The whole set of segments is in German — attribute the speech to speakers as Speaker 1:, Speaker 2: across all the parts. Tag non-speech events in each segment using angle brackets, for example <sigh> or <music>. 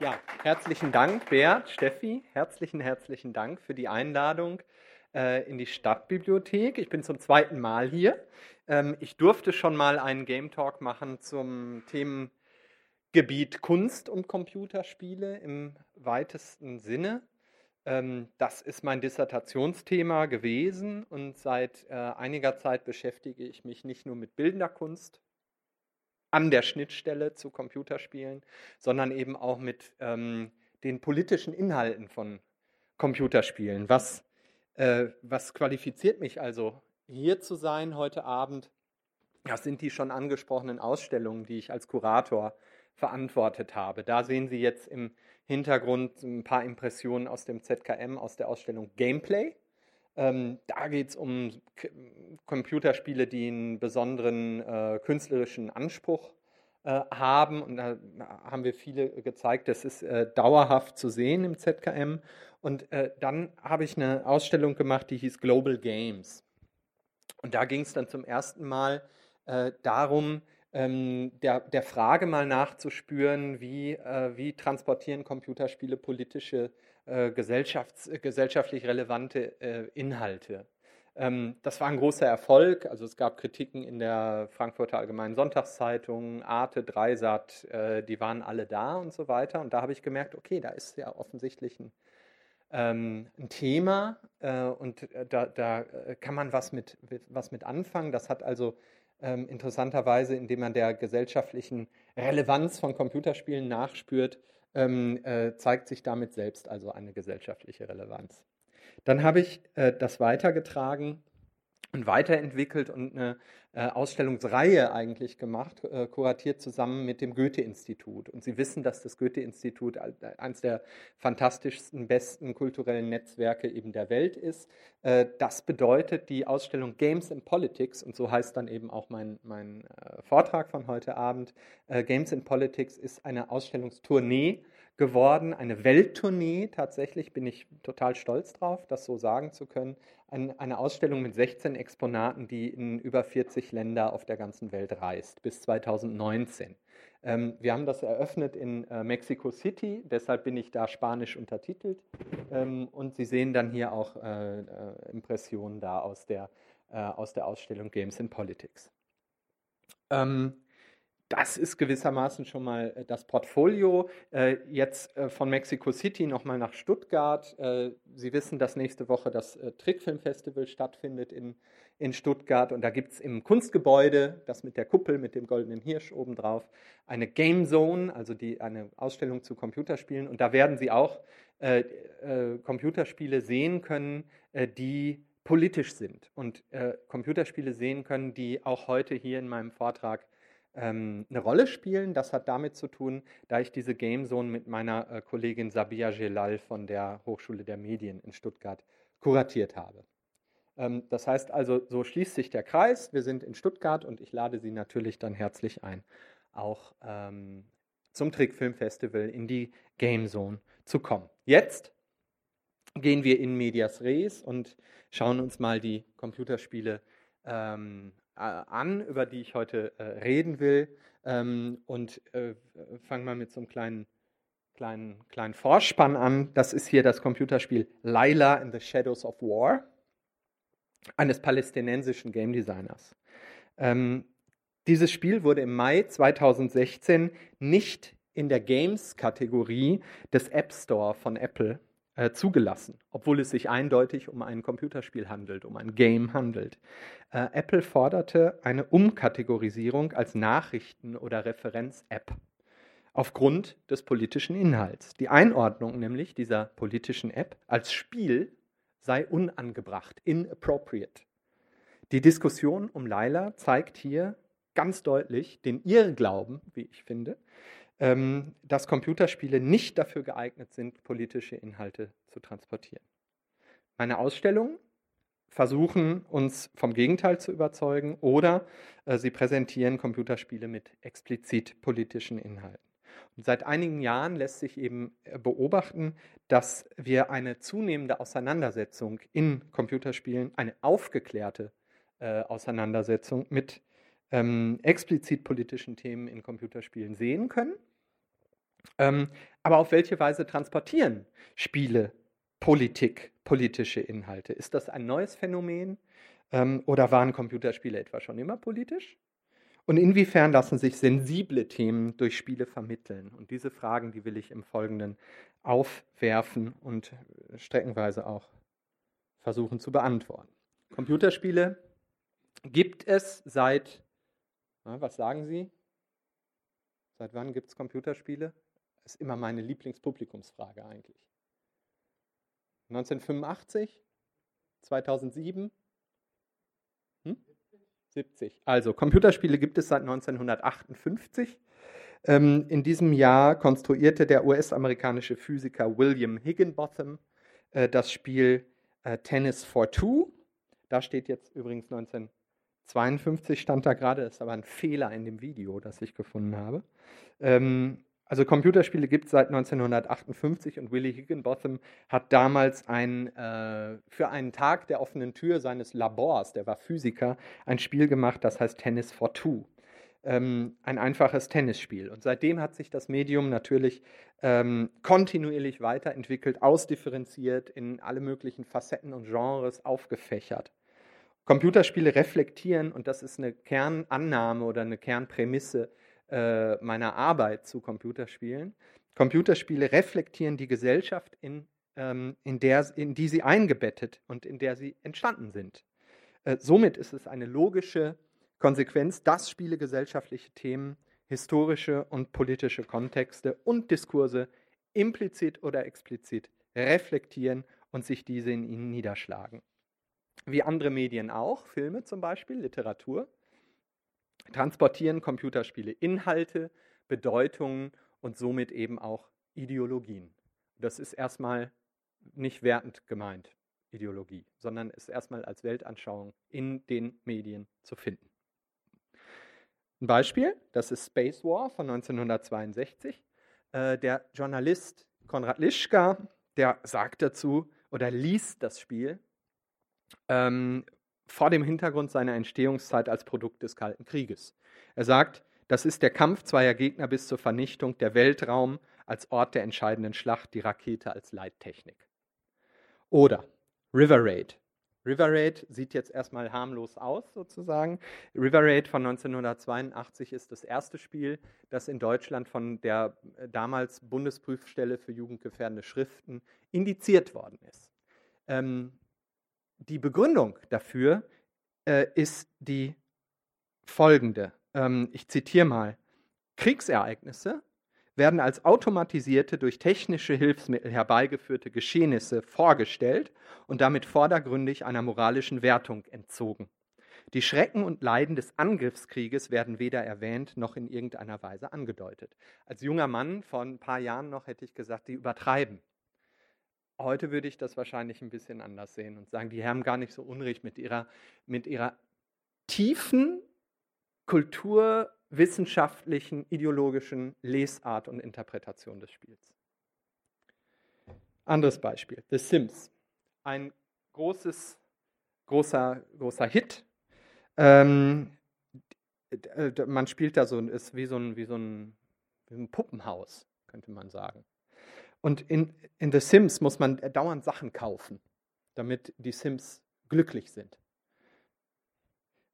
Speaker 1: Ja, herzlichen Dank, Bert, Steffi. Herzlichen, herzlichen Dank für die Einladung äh, in die Stadtbibliothek. Ich bin zum zweiten Mal hier. Ähm, ich durfte schon mal einen Game Talk machen zum Themengebiet Kunst und Computerspiele im weitesten Sinne. Ähm, das ist mein Dissertationsthema gewesen und seit äh, einiger Zeit beschäftige ich mich nicht nur mit bildender Kunst an der Schnittstelle zu Computerspielen, sondern eben auch mit ähm, den politischen Inhalten von Computerspielen. Was, äh, was qualifiziert mich also, hier zu sein heute Abend? Das sind die schon angesprochenen Ausstellungen, die ich als Kurator verantwortet habe. Da sehen Sie jetzt im Hintergrund ein paar Impressionen aus dem ZKM, aus der Ausstellung Gameplay. Ähm, da geht es um K Computerspiele, die einen besonderen äh, künstlerischen Anspruch äh, haben. Und da haben wir viele gezeigt, das ist äh, dauerhaft zu sehen im ZKM. Und äh, dann habe ich eine Ausstellung gemacht, die hieß Global Games. Und da ging es dann zum ersten Mal äh, darum, ähm, der, der Frage mal nachzuspüren, wie, äh, wie transportieren Computerspiele politische, äh, gesellschafts-, gesellschaftlich relevante äh, Inhalte. Ähm, das war ein großer Erfolg. Also es gab Kritiken in der Frankfurter Allgemeinen Sonntagszeitung, Arte, Dreisat, äh, die waren alle da und so weiter. Und da habe ich gemerkt, okay, da ist ja offensichtlich ein, ähm, ein Thema äh, und äh, da, da, kann man was mit, was mit anfangen. Das hat also ähm, interessanterweise, indem man der gesellschaftlichen Relevanz von Computerspielen nachspürt, ähm, äh, zeigt sich damit selbst also eine gesellschaftliche Relevanz. Dann habe ich äh, das weitergetragen und weiterentwickelt und eine äh, Ausstellungsreihe eigentlich gemacht, äh, kuratiert zusammen mit dem Goethe-Institut. Und Sie wissen, dass das Goethe-Institut eines der fantastischsten, besten kulturellen Netzwerke eben der Welt ist. Äh, das bedeutet die Ausstellung Games in Politics, und so heißt dann eben auch mein, mein äh, Vortrag von heute Abend. Äh, Games in Politics ist eine Ausstellungstournee geworden, eine Welttournee. Tatsächlich bin ich total stolz drauf, das so sagen zu können. eine Ausstellung mit 16 Exponaten, die in über 40 Länder auf der ganzen Welt reist, bis 2019. Ähm, wir haben das eröffnet in äh, Mexico City, deshalb bin ich da spanisch untertitelt. Ähm, und Sie sehen dann hier auch äh, äh, Impressionen da aus der, aus der Ausstellung Games in Politics. Ähm, das ist gewissermaßen schon mal äh, das Portfolio. Äh, jetzt äh, von Mexico City nochmal nach Stuttgart. Sie wissen, dass nächste Woche das Trickfilmfestival stattfindet in, in Stuttgart. Und da gibt es im Kunstgebäude, das mit der Kuppel, mit dem goldenen Hirsch obendrauf, eine Game Zone, also die, eine Ausstellung zu Computerspielen. Und da werden Sie auch äh, äh, Computerspiele sehen können, äh, die politisch sind und Computerspiele sehen können, die auch heute hier in meinem Vortrag ähm, eine Rolle spielen. Das hat damit zu tun, da ich diese Game Zone mit meiner äh, Kollegin Sabia Gelal von der Hochschule der Medien in Stuttgart kuratiert habe. Ähm, das heißt also, so schließt sich der Kreis. Wir sind in Stuttgart und ich lade Sie natürlich dann herzlich ein, auch ähm, zum Trickfilmfestival in die Game Zone zu kommen. Jetzt gehen wir in Medias Res und schauen uns mal die Computerspiele ähm, äh, an, über die ich heute äh, reden will. Ähm, und äh, fangen wir mit so einem kleinen, kleinen, kleinen Vorspann an. Das ist hier das Computerspiel Laila in the Shadows of War eines palästinensischen Game Designers. Ähm, dieses Spiel wurde im Mai 2016 nicht in der Games-Kategorie des App Store von Apple äh, zugelassen, obwohl es sich eindeutig um ein Computerspiel handelt, um ein Game handelt. Äh, Apple forderte eine Umkategorisierung als Nachrichten- oder Referenz-App aufgrund des politischen Inhalts. Die Einordnung nämlich dieser politischen App als Spiel sei unangebracht, inappropriate. Die Diskussion um Laila zeigt hier ganz deutlich den Irrglauben, wie ich finde, ähm, dass Computerspiele nicht dafür geeignet sind, politische Inhalte zu transportieren. Meine Ausstellungen versuchen uns vom Gegenteil zu überzeugen oder äh, sie präsentieren Computerspiele mit explizit politischen Inhalten. Und seit einigen Jahren lässt sich eben äh, beobachten, dass wir eine zunehmende Auseinandersetzung in Computerspielen, eine aufgeklärte äh, Auseinandersetzung mit ähm, explizit politischen Themen in Computerspielen sehen können. Ähm, aber auf welche Weise transportieren Spiele Politik, politische Inhalte? Ist das ein neues Phänomen ähm, oder waren Computerspiele etwa schon immer politisch? Und inwiefern lassen sich sensible Themen durch Spiele vermitteln? Und diese Fragen, die will ich im Folgenden aufwerfen und äh, streckenweise auch versuchen zu beantworten. Computerspiele gibt es seit, na, was sagen Sie? Seit wann gibt es Computerspiele? Das ist immer meine Lieblingspublikumsfrage eigentlich. 1985? 2007? Hm? 70. Also Computerspiele gibt es seit 1958. Ähm, in diesem Jahr konstruierte der US-amerikanische Physiker William Higginbotham äh, das Spiel äh, Tennis for Two. Da steht jetzt übrigens 1952 stand da gerade, ist aber ein Fehler in dem Video, das ich gefunden habe. Ähm, also Computerspiele gibt es seit 1958 und Willie Higginbotham hat damals ein, äh, für einen Tag der offenen Tür seines Labors, der war Physiker, ein Spiel gemacht, das heißt Tennis for Two. Ähm, ein einfaches Tennisspiel. Und seitdem hat sich das Medium natürlich ähm, kontinuierlich weiterentwickelt, ausdifferenziert, in alle möglichen Facetten und Genres aufgefächert. Computerspiele reflektieren, und das ist eine Kernannahme oder eine Kernprämisse äh, meiner Arbeit zu Computerspielen. Computerspiele reflektieren die Gesellschaft, in, ähm, in, der, in die sie eingebettet und in der sie entstanden sind. Äh, somit ist es eine logische Konsequenz, dass Spiele gesellschaftliche Themen, historische und politische Kontexte und Diskurse implizit oder explizit reflektieren und sich diese in ihnen niederschlagen. Wie andere Medien auch, Filme zum Beispiel, Literatur, transportieren Computerspiele Inhalte, Bedeutungen und somit eben auch Ideologien. Das ist erstmal nicht wertend gemeint, Ideologie, sondern ist erstmal als Weltanschauung in den Medien zu finden. Ein Beispiel, das ist Space War von 1962. Äh, der Journalist Konrad Lischka, der sagt dazu oder liest das Spiel ähm, vor dem Hintergrund seiner Entstehungszeit als Produkt des Kalten Krieges. Er sagt, das ist der Kampf zweier Gegner bis zur Vernichtung, der Weltraum als Ort der entscheidenden Schlacht, die Rakete als Leittechnik. Oder River Raid. River Raid sieht jetzt erstmal harmlos aus, sozusagen. River Raid von 1982 ist das erste Spiel, das in Deutschland von der äh, damals Bundesprüfstelle für jugendgefährdende Schriften indiziert worden ist. Ähm, die Begründung dafür äh, ist die folgende. Ähm, ich zitiere mal. Kriegsereignisse werden als automatisierte, durch technische Hilfsmittel herbeigeführte Geschehnisse vorgestellt und damit vordergründig einer moralischen Wertung entzogen. Die Schrecken und Leiden des Angriffskrieges werden weder erwähnt noch in irgendeiner Weise angedeutet. Als junger Mann vor ein paar Jahren noch hätte ich gesagt, die übertreiben. Heute würde ich das wahrscheinlich ein bisschen anders sehen und sagen, die haben gar nicht so Unrecht mit ihrer, mit ihrer tiefen kulturwissenschaftlichen, ideologischen Lesart und Interpretation des Spiels. Anderes Beispiel, The Sims. Ein großes, großer, großer Hit. Ähm, man spielt da so, ist wie so ein, wie so ein, wie ein Puppenhaus, könnte man sagen. Und in, in The Sims muss man dauernd Sachen kaufen, damit die Sims glücklich sind.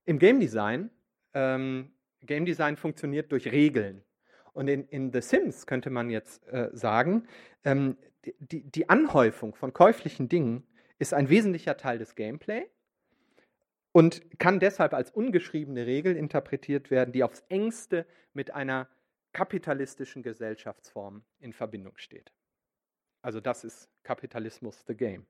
Speaker 1: Im Game Design, ähm, Game Design funktioniert durch Regeln. Und in, in The Sims könnte man jetzt äh, sagen, ähm, die, die Anhäufung von käuflichen Dingen ist ein wesentlicher Teil des Gameplay und kann deshalb als ungeschriebene Regel interpretiert werden, die aufs engste mit einer kapitalistischen Gesellschaftsform in Verbindung steht. Also das ist Kapitalismus the Game.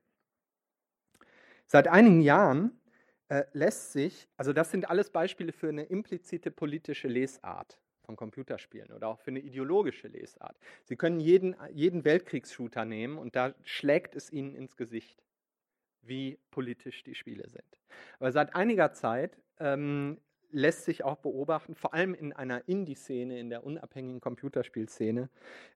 Speaker 1: Seit einigen Jahren äh, lässt sich, also das sind alles Beispiele für eine implizite politische Lesart von Computerspielen oder auch für eine ideologische Lesart. Sie können jeden, jeden Weltkriegsshooter nehmen und da schlägt es ihnen ins Gesicht, wie politisch die Spiele sind. Aber seit einiger Zeit ähm, lässt sich auch beobachten, vor allem in einer Indie-Szene, in der unabhängigen Computerspielszene,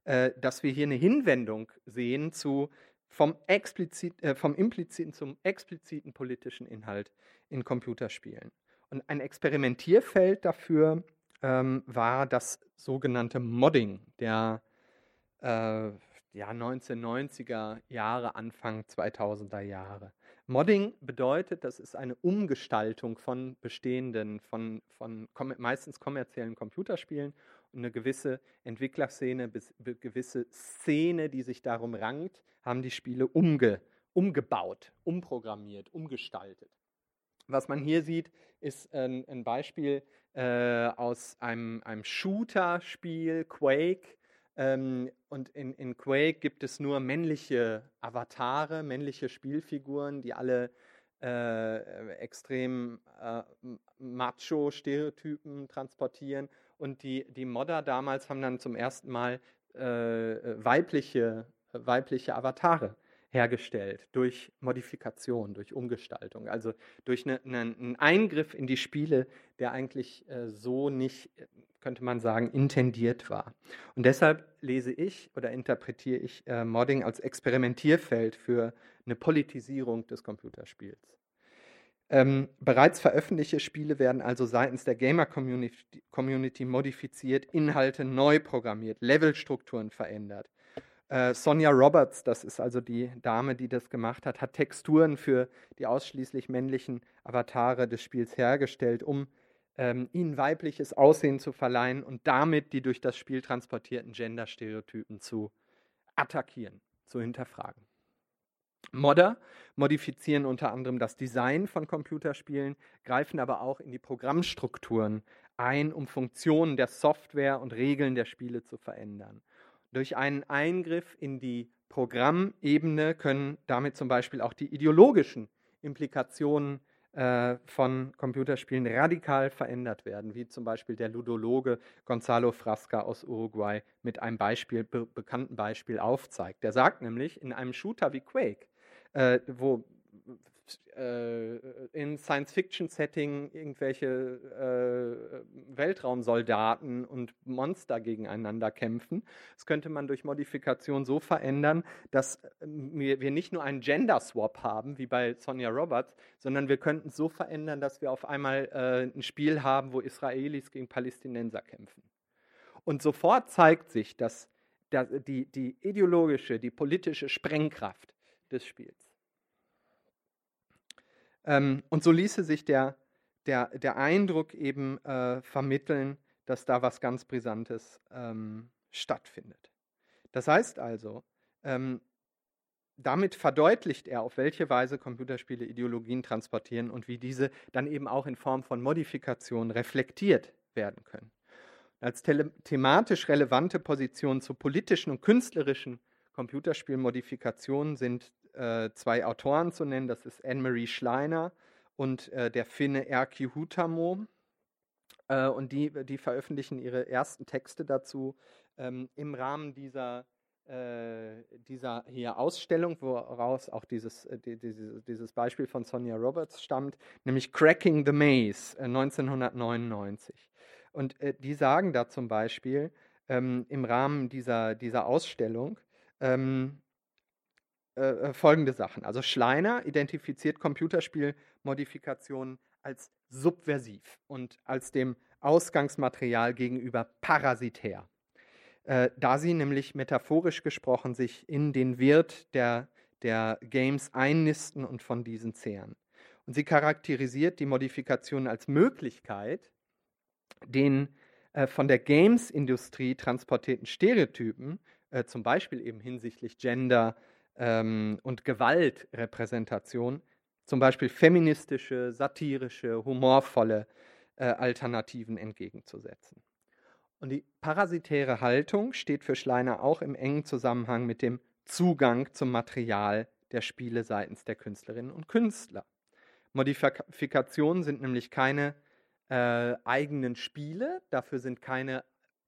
Speaker 1: äh, dass wir hier eine Hinwendung sehen zu vom, explizit, äh, vom impliziten zum expliziten politischen Inhalt in Computerspielen. Und ein Experimentierfeld dafür ähm, war das sogenannte Modding, der äh, ja, 1990er Jahre, Anfang 2000er Jahre. Modding bedeutet, das ist eine Umgestaltung von bestehenden, von, von kom meistens kommerziellen Computerspielen und eine gewisse Entwicklerszene, bis, gewisse Szene, die sich darum rankt, haben die Spiele umge, umgebaut, umprogrammiert, umgestaltet. Was man hier sieht, ist ein, ein Beispiel äh, aus einem, einem Shooter-Spiel, Quake. Ähm, und in, in Quake gibt es nur männliche Avatare, männliche Spielfiguren, die alle äh, extrem äh, Macho-Stereotypen transportieren. Und die, die Modder damals haben dann zum ersten Mal äh, weibliche, weibliche Avatare hergestellt durch Modifikation, durch Umgestaltung, also durch eine, eine, einen Eingriff in die Spiele, der eigentlich äh, so nicht, könnte man sagen, intendiert war. Und deshalb lese ich oder interpretiere ich äh, Modding als Experimentierfeld für eine Politisierung des Computerspiels. Ähm, bereits veröffentlichte Spiele werden also seitens der Gamer-Community Community modifiziert, Inhalte neu programmiert, Levelstrukturen verändert. Äh, Sonja Roberts, das ist also die Dame, die das gemacht hat, hat Texturen für die ausschließlich männlichen Avatare des Spiels hergestellt, um ähm, ihnen weibliches Aussehen zu verleihen und damit die durch das Spiel transportierten Gender-Stereotypen zu attackieren, zu hinterfragen. Modder modifizieren unter anderem das Design von Computerspielen, greifen aber auch in die Programmstrukturen ein, um Funktionen der Software und Regeln der Spiele zu verändern. Durch einen Eingriff in die Programmebene können damit zum Beispiel auch die ideologischen Implikationen äh, von Computerspielen radikal verändert werden, wie zum Beispiel der Ludologe Gonzalo Frasca aus Uruguay mit einem Beispiel, be bekannten Beispiel aufzeigt. Der sagt nämlich, in einem Shooter wie Quake, äh, wo äh, in Science-Fiction-Setting irgendwelche äh, Weltraumsoldaten und Monster gegeneinander kämpfen. Das könnte man durch Modifikation so verändern, dass äh, wir nicht nur einen Gender-Swap haben, wie bei Sonja Roberts, sondern wir könnten es so verändern, dass wir auf einmal äh, ein Spiel haben, wo Israelis gegen Palästinenser kämpfen. Und sofort zeigt sich, dass die, die ideologische, die politische Sprengkraft des Spiels. Ähm, und so ließe sich der, der, der Eindruck eben äh, vermitteln, dass da was ganz Brisantes ähm, stattfindet. Das heißt also, ähm, damit verdeutlicht er, auf welche Weise Computerspiele Ideologien transportieren und wie diese dann eben auch in Form von Modifikationen reflektiert werden können. Als thematisch relevante Positionen zu politischen und künstlerischen Computerspielmodifikationen sind äh, zwei Autoren zu nennen. Das ist Anne-Marie Schleiner und äh, der Finne Erki Hutamo. Äh, und die, die veröffentlichen ihre ersten Texte dazu ähm, im Rahmen dieser, äh, dieser hier Ausstellung, woraus auch dieses, äh, die, dieses, dieses Beispiel von Sonja Roberts stammt, nämlich Cracking the Maze 1999. Äh, und die sagen da zum Beispiel ähm, im Rahmen dieser, dieser Ausstellung, ähm, äh, äh, folgende Sachen. Also Schleiner identifiziert Computerspielmodifikationen als subversiv und als dem Ausgangsmaterial gegenüber parasitär, äh, da sie nämlich metaphorisch gesprochen sich in den Wirt der, der Games einnisten und von diesen zehren. Und sie charakterisiert die Modifikation als Möglichkeit, den äh, von der Games-Industrie transportierten Stereotypen, äh, zum Beispiel eben hinsichtlich Gender, ähm, und Gewaltrepräsentation, zum Beispiel feministische, satirische, humorvolle äh, Alternativen entgegenzusetzen. Und die parasitäre Haltung steht für Schleiner auch im engen Zusammenhang mit dem Zugang zum Material der Spiele seitens der Künstlerinnen und Künstler. Modifikationen sind nämlich keine äh, eigenen Spiele, dafür sind keine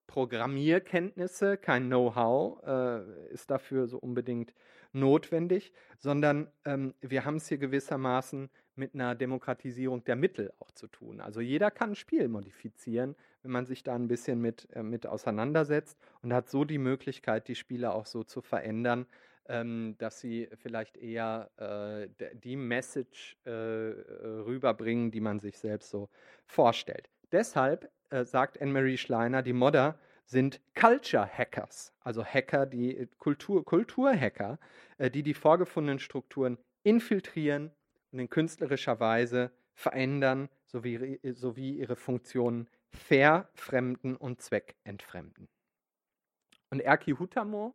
Speaker 1: Programmierkenntnisse, kein Know-how äh, ist dafür so unbedingt notwendig, sondern ähm, wir haben es hier gewissermaßen mit einer Demokratisierung der Mittel auch zu tun. Also jeder kann ein Spiel modifizieren, wenn man sich da ein bisschen mit, äh, mit auseinandersetzt und hat so die Möglichkeit, die Spiele auch so zu verändern, ähm, dass sie vielleicht eher äh, die Message äh, rüberbringen, die man sich selbst so vorstellt. Deshalb äh, sagt Anne-Marie Schleiner, die Modder sind Culture Hackers, also Hacker, die äh, Kultur, Kulturhacker, äh, die die vorgefundenen Strukturen infiltrieren und in künstlerischer Weise verändern, sowie, sowie ihre Funktionen verfremden und zweckentfremden. Und Erki Hutamo,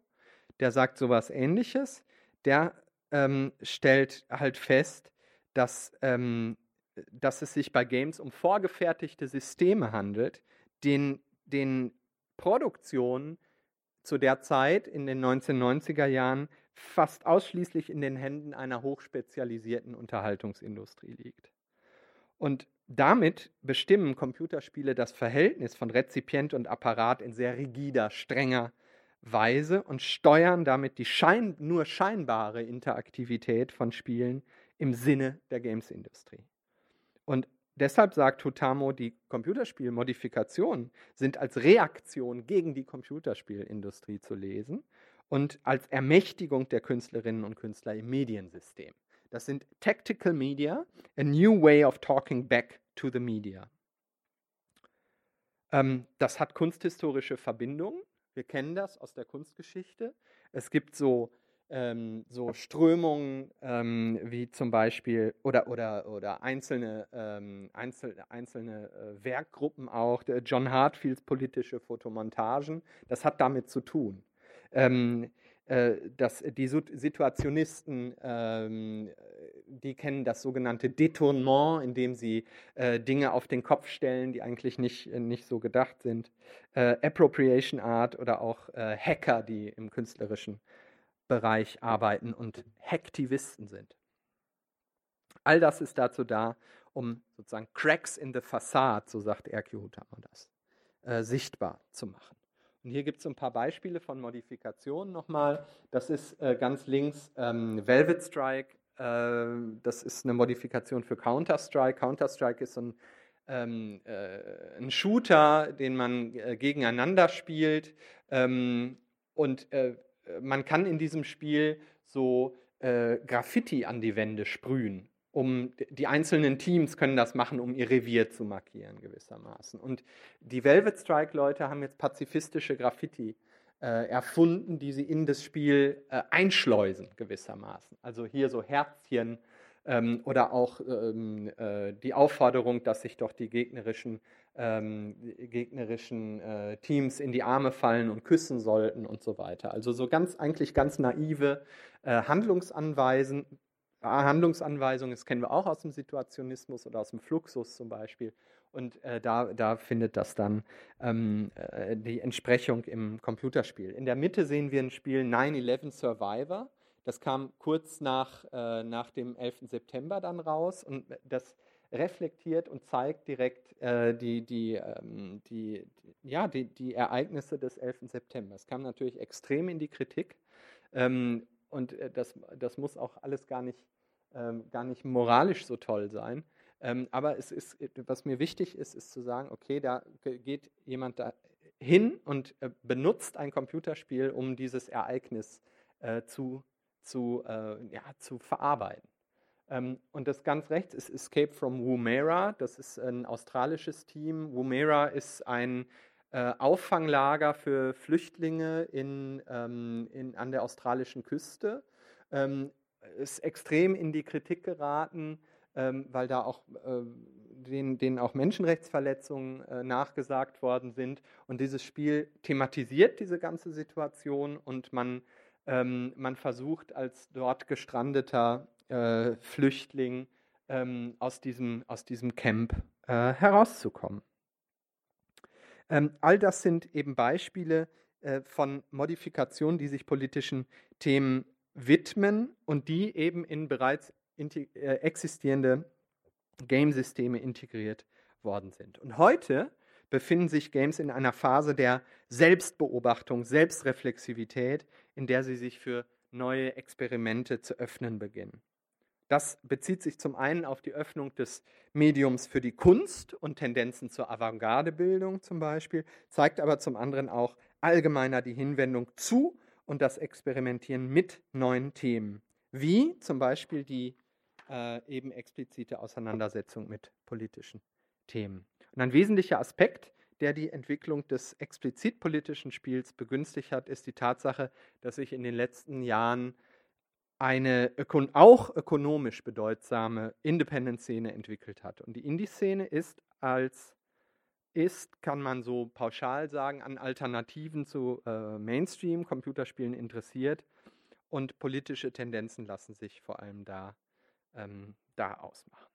Speaker 1: der sagt sowas ähnliches, der ähm, stellt halt fest, dass, ähm, dass es sich bei Games um vorgefertigte Systeme handelt, den, den Produktion zu der Zeit in den 1990er Jahren fast ausschließlich in den Händen einer hochspezialisierten Unterhaltungsindustrie liegt. Und damit bestimmen Computerspiele das Verhältnis von Rezipient und Apparat in sehr rigider, strenger Weise und steuern damit die schein nur scheinbare Interaktivität von Spielen im Sinne der Games-Industrie. Und Deshalb sagt Hutamo, die Computerspielmodifikationen sind als Reaktion gegen die Computerspielindustrie zu lesen und als Ermächtigung der Künstlerinnen und Künstler im Mediensystem. Das sind Tactical Media, a new way of talking back to the media. Ähm, das hat kunsthistorische Verbindungen. Wir kennen das aus der Kunstgeschichte. Es gibt so ähm, so Strömungen ähm, wie zum Beispiel oder, oder, oder einzelne, ähm, einzel, einzelne äh, Werkgruppen auch, John Hartfields politische Fotomontagen, das hat damit zu tun. Ähm, äh, dass die Situationisten, ähm, die kennen das sogenannte Detournement, indem sie äh, Dinge auf den Kopf stellen, die eigentlich nicht, nicht so gedacht sind. Äh, Appropriation Art oder auch äh, Hacker, die im künstlerischen Bereich arbeiten und Hacktivisten sind. All das ist dazu da, um sozusagen Cracks in the Fassade, so sagt Erki Huthammer das, äh, sichtbar zu machen. Und hier gibt es ein paar Beispiele von Modifikationen nochmal. Das ist äh, ganz links ähm, Velvet Strike. Äh, das ist eine Modifikation für Counter-Strike. Counter-Strike ist ein, ähm, äh, ein Shooter, den man äh, gegeneinander spielt. Ähm, und äh, man kann in diesem Spiel so äh, Graffiti an die Wände sprühen. Um, die einzelnen Teams können das machen, um ihr Revier zu markieren, gewissermaßen. Und die Velvet Strike-Leute haben jetzt pazifistische Graffiti äh, erfunden, die sie in das Spiel äh, einschleusen, gewissermaßen. Also hier so Herzchen ähm, oder auch ähm, äh, die Aufforderung, dass sich doch die gegnerischen, ähm, gegnerischen äh, Teams in die Arme fallen und küssen sollten und so weiter. Also so ganz eigentlich ganz naive äh, Handlungsanweisen, äh, Handlungsanweisungen, das kennen wir auch aus dem Situationismus oder aus dem Fluxus zum Beispiel. Und äh, da, da, findet das dann ähm, äh, die Entsprechung im Computerspiel. In der Mitte sehen wir ein Spiel 9-11 Survivor. Das kam kurz nach, äh, nach dem 11. September dann raus und das reflektiert und zeigt direkt äh, die, die, ähm, die, ja, die, die Ereignisse des 11. September. Es kam natürlich extrem in die Kritik ähm, und äh, das, das muss auch alles gar nicht, ähm, gar nicht moralisch so toll sein. Ähm, aber es ist, was mir wichtig ist, ist zu sagen, okay, da geht jemand da hin und äh, benutzt ein Computerspiel, um dieses Ereignis äh, zu zu, äh, ja, zu verarbeiten. Ähm, und das ganz rechts ist Escape from Woomera. Das ist ein australisches Team. Woomera ist ein äh, Auffanglager für Flüchtlinge in, ähm, in, an der australischen Küste. Ähm, ist extrem in die Kritik geraten, ähm, weil da auch äh, denen, denen, auch Menschenrechtsverletzungen äh, nachgesagt worden sind. Und dieses Spiel thematisiert diese ganze Situation und man ähm, man versucht als dort gestrandeter äh, Flüchtling ähm, aus, diesem, aus diesem Camp äh, herauszukommen. Ähm, all das sind eben Beispiele äh, von Modifikationen, die sich politischen Themen widmen und die eben in bereits äh, existierende Game-Systeme integriert worden sind. Und heute befinden sich Games in einer Phase der Selbstbeobachtung, Selbstreflexivität, in der sie sich für neue Experimente zu öffnen beginnen. Das bezieht sich zum einen auf die Öffnung des Mediums für die Kunst und Tendenzen zur Avantgardebildung zum Beispiel, zeigt aber zum anderen auch allgemeiner die Hinwendung zu und das Experimentieren mit neuen Themen, wie zum Beispiel die äh, eben explizite Auseinandersetzung mit politischen Themen. Und ein wesentlicher Aspekt der die Entwicklung des explizit politischen Spiels begünstigt hat, ist die Tatsache, dass sich in den letzten Jahren eine ökon auch ökonomisch bedeutsame Independent-Szene entwickelt hat. Und die Indie-Szene ist als ist, kann man so pauschal sagen, an Alternativen zu äh, Mainstream-Computerspielen interessiert und politische Tendenzen lassen sich vor allem da, ähm, da ausmachen.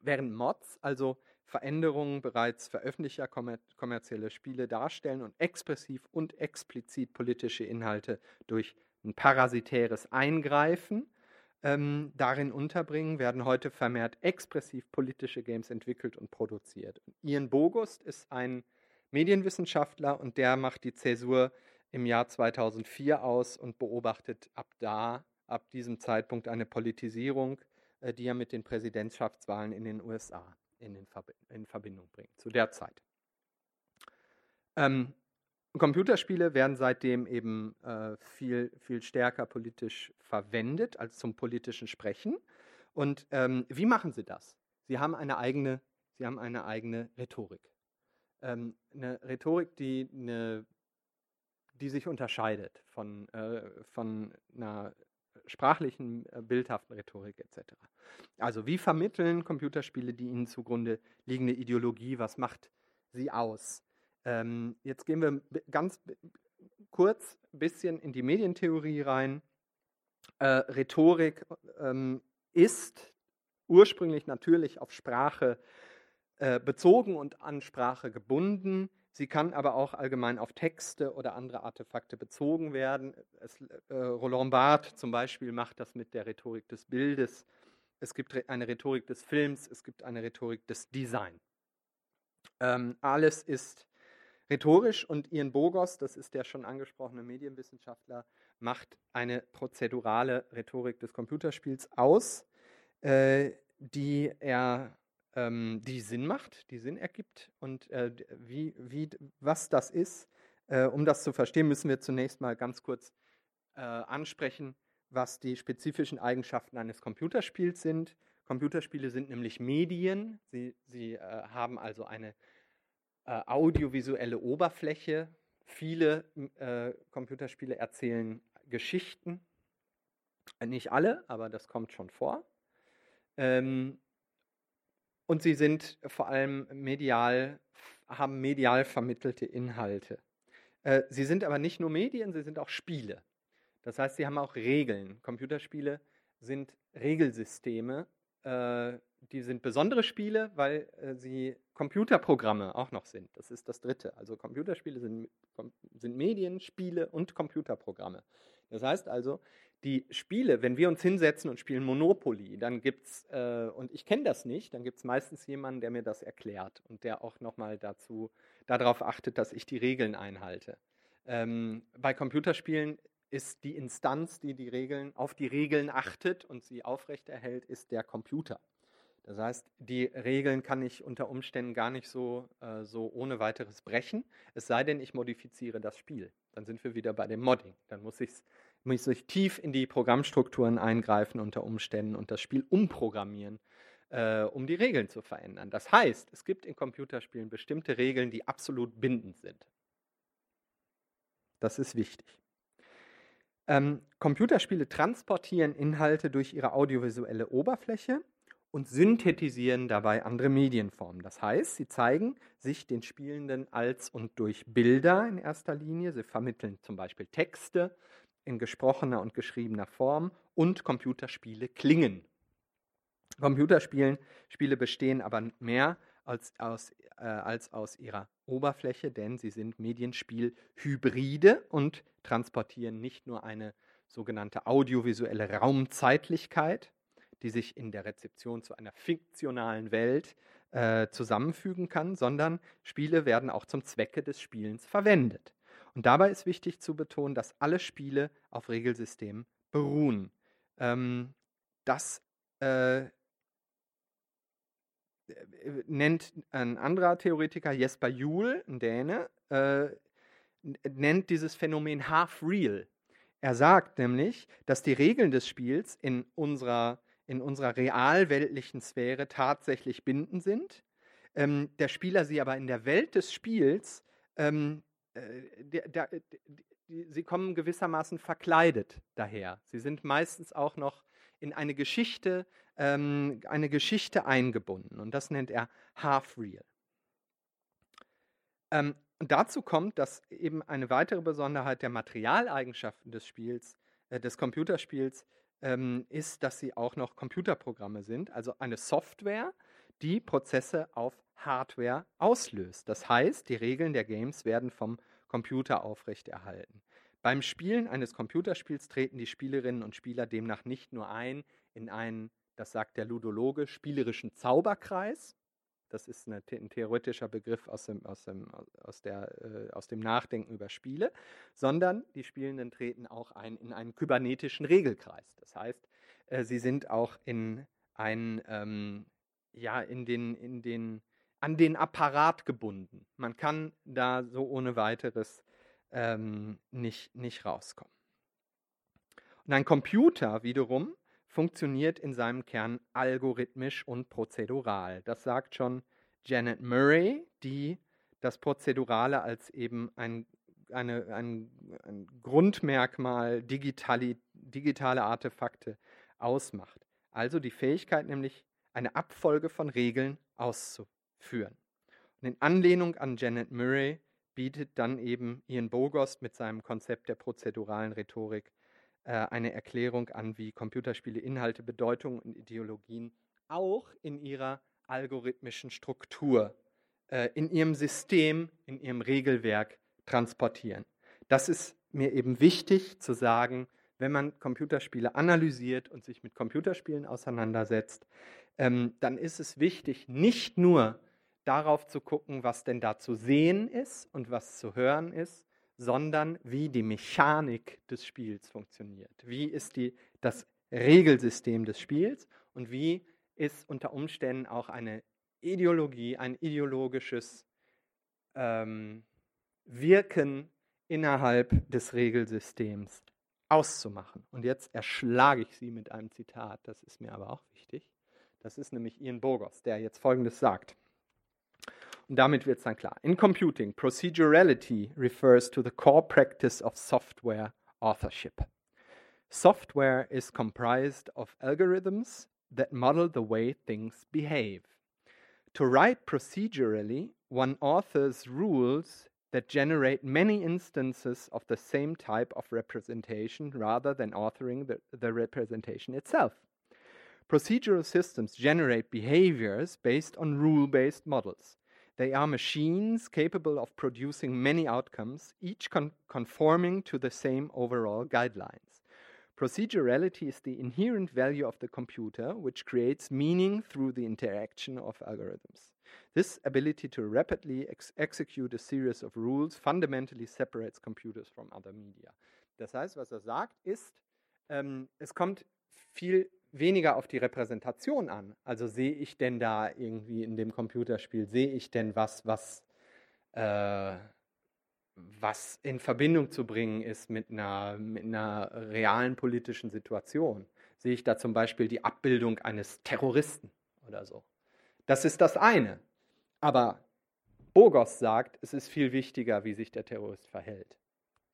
Speaker 1: Während Mods, also Veränderungen bereits veröffentlichter kommer kommerzielle Spiele darstellen und expressiv und explizit politische Inhalte durch ein parasitäres Eingreifen ähm, darin unterbringen, werden heute vermehrt expressiv politische Games entwickelt und produziert. Ian Bogust ist ein Medienwissenschaftler und der macht die Zäsur im Jahr 2004 aus und beobachtet ab da, ab diesem Zeitpunkt eine Politisierung, äh, die er mit den Präsidentschaftswahlen in den USA in, Verbi in Verbindung bringt, zu der Zeit. Ähm, Computerspiele werden seitdem eben äh, viel, viel stärker politisch verwendet als zum politischen Sprechen. Und ähm, wie machen sie das? Sie haben eine eigene, sie haben eine eigene Rhetorik. Ähm, eine Rhetorik, die, eine, die sich unterscheidet von, äh, von einer sprachlichen, äh, bildhaften Rhetorik etc. Also wie vermitteln Computerspiele die ihnen zugrunde liegende Ideologie? Was macht sie aus? Ähm, jetzt gehen wir ganz kurz ein bisschen in die Medientheorie rein. Äh, Rhetorik ähm, ist ursprünglich natürlich auf Sprache äh, bezogen und an Sprache gebunden. Sie kann aber auch allgemein auf Texte oder andere Artefakte bezogen werden. Es, äh, Roland Barthes zum Beispiel macht das mit der Rhetorik des Bildes. Es gibt eine Rhetorik des Films, es gibt eine Rhetorik des Design. Ähm, alles ist Rhetorisch und Ian Bogos, das ist der schon angesprochene Medienwissenschaftler, macht eine prozedurale Rhetorik des Computerspiels aus, äh, die er ähm, die Sinn macht, die Sinn ergibt. Und äh, wie, wie, was das ist, äh, um das zu verstehen, müssen wir zunächst mal ganz kurz äh, ansprechen, was die spezifischen Eigenschaften eines Computerspiels sind. Computerspiele sind nämlich Medien. Sie, sie äh, haben also eine äh, audiovisuelle Oberfläche. Viele äh, Computerspiele erzählen Geschichten. Nicht alle, aber das kommt schon vor. Ähm, und sie sind vor allem medial, haben medial vermittelte Inhalte. Äh, sie sind aber nicht nur Medien, sie sind auch Spiele. Das heißt, sie haben auch Regeln. Computerspiele sind Regelsysteme, äh, die sind besondere Spiele, weil äh, sie Computerprogramme auch noch sind. Das ist das Dritte. Also Computerspiele sind, sind Medien, Spiele und Computerprogramme. Das heißt also, die Spiele, wenn wir uns hinsetzen und spielen Monopoly, dann gibt es, äh, und ich kenne das nicht, dann gibt es meistens jemanden, der mir das erklärt und der auch nochmal dazu, darauf achtet, dass ich die Regeln einhalte. Ähm, bei Computerspielen ist die Instanz, die die Regeln, auf die Regeln achtet und sie aufrechterhält, ist der Computer. Das heißt, die Regeln kann ich unter Umständen gar nicht so, äh, so ohne weiteres brechen, es sei denn, ich modifiziere das Spiel. Dann sind wir wieder bei dem Modding. Dann muss, muss ich tief in die Programmstrukturen eingreifen unter Umständen und das Spiel umprogrammieren, äh, um die Regeln zu verändern. Das heißt, es gibt in Computerspielen bestimmte Regeln, die absolut bindend sind. Das ist wichtig. Ähm, Computerspiele transportieren Inhalte durch ihre audiovisuelle Oberfläche und synthetisieren dabei andere Medienformen. Das heißt, sie zeigen sich den Spielenden als und durch Bilder in erster Linie. Sie vermitteln zum Beispiel Texte in gesprochener und geschriebener Form und Computerspiele klingen. Computerspiele Spiele bestehen aber mehr als aus, äh, als aus ihrer Oberfläche, denn sie sind Medienspielhybride und transportieren nicht nur eine sogenannte audiovisuelle Raumzeitlichkeit, die sich in der Rezeption zu einer fiktionalen Welt äh, zusammenfügen kann, sondern Spiele werden auch zum Zwecke des Spielens verwendet. Und dabei ist wichtig zu betonen, dass alle Spiele auf Regelsystemen beruhen. Ähm, das äh, nennt ein anderer Theoretiker, Jesper Juhl, ein Däne, äh, nennt dieses Phänomen half real. Er sagt nämlich, dass die Regeln des Spiels in unserer in unserer realweltlichen Sphäre tatsächlich bindend sind, ähm, der Spieler sie aber in der Welt des Spiels, ähm, äh, der, der, die, sie kommen gewissermaßen verkleidet daher. Sie sind meistens auch noch in eine Geschichte, ähm, eine Geschichte eingebunden und das nennt er Half-Real. Ähm, dazu kommt, dass eben eine weitere Besonderheit der Materialeigenschaften des Spiels, äh, des Computerspiels, ähm, ist, dass sie auch noch Computerprogramme sind, also eine Software, die Prozesse auf Hardware auslöst. Das heißt, die Regeln der Games werden vom Computer aufrechterhalten. Beim Spielen eines Computerspiels treten die Spielerinnen und Spieler demnach nicht nur ein in einen, das sagt der Ludologe, spielerischen Zauberkreis. Das ist ein theoretischer Begriff aus dem, aus, dem, aus, der, äh, aus dem Nachdenken über Spiele, sondern die Spielenden treten auch ein in einen kybernetischen Regelkreis. Das heißt, äh, sie sind auch in ein, ähm, ja, in den, in den, an den Apparat gebunden. Man kann da so ohne weiteres ähm, nicht, nicht rauskommen. Und ein Computer wiederum funktioniert in seinem Kern algorithmisch und prozedural. Das sagt schon Janet Murray, die das Prozedurale als eben ein, eine, ein, ein Grundmerkmal digitali, digitale Artefakte ausmacht. Also die Fähigkeit nämlich, eine Abfolge von Regeln auszuführen. Und in Anlehnung an Janet Murray bietet dann eben Ian Bogost mit seinem Konzept der prozeduralen Rhetorik äh, eine Erklärung an, wie Computerspiele Inhalte, Bedeutung und Ideologien auch in ihrer algorithmischen Struktur, äh, in ihrem System, in ihrem Regelwerk transportieren. Das ist mir eben wichtig zu sagen, wenn man Computerspiele analysiert und sich mit Computerspielen auseinandersetzt, ähm, dann ist es wichtig, nicht nur darauf zu gucken, was denn da zu sehen ist und was zu hören ist, sondern wie die Mechanik des Spiels funktioniert. Wie ist die, das Regelsystem des Spiels und wie ist unter Umständen auch eine Ideologie, ein ideologisches ähm, Wirken innerhalb des Regelsystems auszumachen. Und jetzt erschlage ich Sie mit einem Zitat, das ist mir aber auch wichtig. Das ist nämlich Ian Bogos, der jetzt Folgendes sagt. Damit wird es dann klar. In computing, procedurality refers to the core practice of software authorship. Software is comprised of algorithms that model the way things behave. To write procedurally, one authors rules that generate many instances of the same type of representation rather than authoring the, the representation itself. Procedural systems generate behaviors based on rule based models. They are machines capable of producing many outcomes, each con conforming to the same overall guidelines. Procedurality is the inherent value of the computer, which creates meaning through the interaction of algorithms. This ability to rapidly ex execute a series of rules fundamentally separates computers from other media. Das heißt, was er sagt, ist, ähm, es kommt viel weniger auf die Repräsentation an. Also sehe ich denn da irgendwie in dem Computerspiel, sehe ich denn was, was, äh, was in Verbindung zu bringen ist mit einer, mit einer realen politischen Situation? Sehe ich da zum Beispiel die Abbildung eines Terroristen oder so? Das ist das eine. Aber Bogos sagt, es ist viel wichtiger, wie sich der Terrorist verhält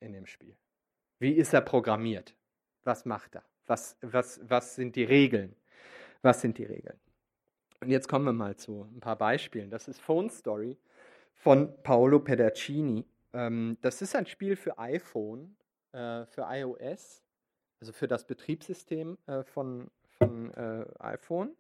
Speaker 1: in dem Spiel. Wie ist er programmiert? Was macht er? Was, was, was sind die Regeln? Was sind die Regeln? Und jetzt kommen wir mal zu ein paar Beispielen. Das ist Phone Story von Paolo Pedercini. Ähm, das ist ein Spiel für iPhone, äh, für iOS, also für das Betriebssystem äh, von, von äh, iPhone.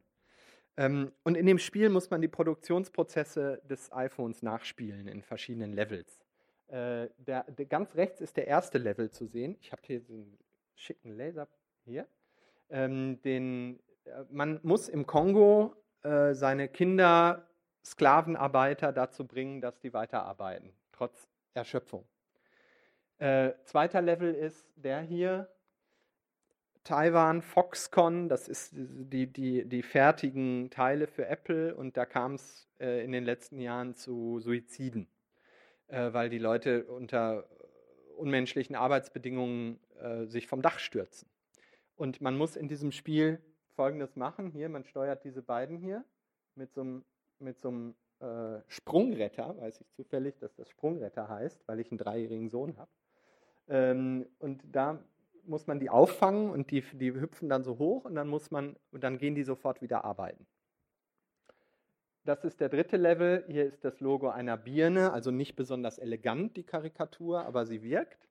Speaker 1: Ähm, und in dem Spiel muss man die Produktionsprozesse des iPhones nachspielen in verschiedenen Levels. Äh, der, der, ganz rechts ist der erste Level zu sehen. Ich habe hier so einen schicken Laser hier. Ähm, den, äh, man muss im Kongo äh, seine Kinder, Sklavenarbeiter dazu bringen, dass die weiterarbeiten, trotz Erschöpfung. Äh, zweiter Level ist der hier, Taiwan, Foxconn, das ist die, die, die fertigen Teile für Apple und da kam es äh, in den letzten Jahren zu Suiziden, äh, weil die Leute unter unmenschlichen Arbeitsbedingungen äh, sich vom Dach stürzen. Und man muss in diesem Spiel Folgendes machen. Hier, man steuert diese beiden hier mit so einem, mit so einem äh, Sprungretter, weiß ich zufällig, dass das Sprungretter heißt, weil ich einen dreijährigen Sohn habe. Ähm, und da muss man die auffangen und die, die hüpfen dann so hoch und dann muss man, und dann gehen die sofort wieder arbeiten. Das ist der dritte Level. Hier ist das Logo einer Birne, also nicht besonders elegant, die Karikatur, aber sie wirkt.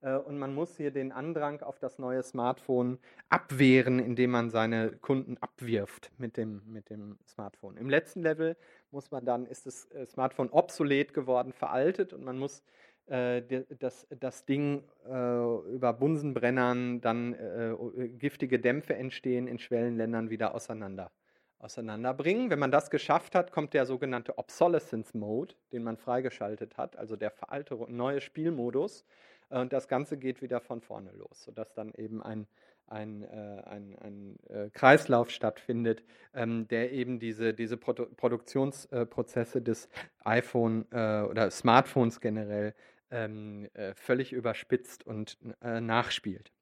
Speaker 1: Äh, und man muss hier den Andrang auf das neue Smartphone abwehren, indem man seine Kunden abwirft mit dem, mit dem Smartphone. Im letzten Level muss man dann, ist das äh, Smartphone obsolet geworden, veraltet und man muss äh, das, das Ding äh, über Bunsenbrennern, dann äh, giftige Dämpfe entstehen in Schwellenländern wieder auseinander, auseinanderbringen. Wenn man das geschafft hat, kommt der sogenannte Obsolescence Mode, den man freigeschaltet hat, also der veraltete neue Spielmodus. Und das Ganze geht wieder von vorne los, sodass dann eben ein, ein, äh, ein, ein äh, Kreislauf stattfindet, ähm, der eben diese, diese Produ Produktionsprozesse des iPhone äh, oder Smartphones generell ähm, äh, völlig überspitzt und äh, nachspielt.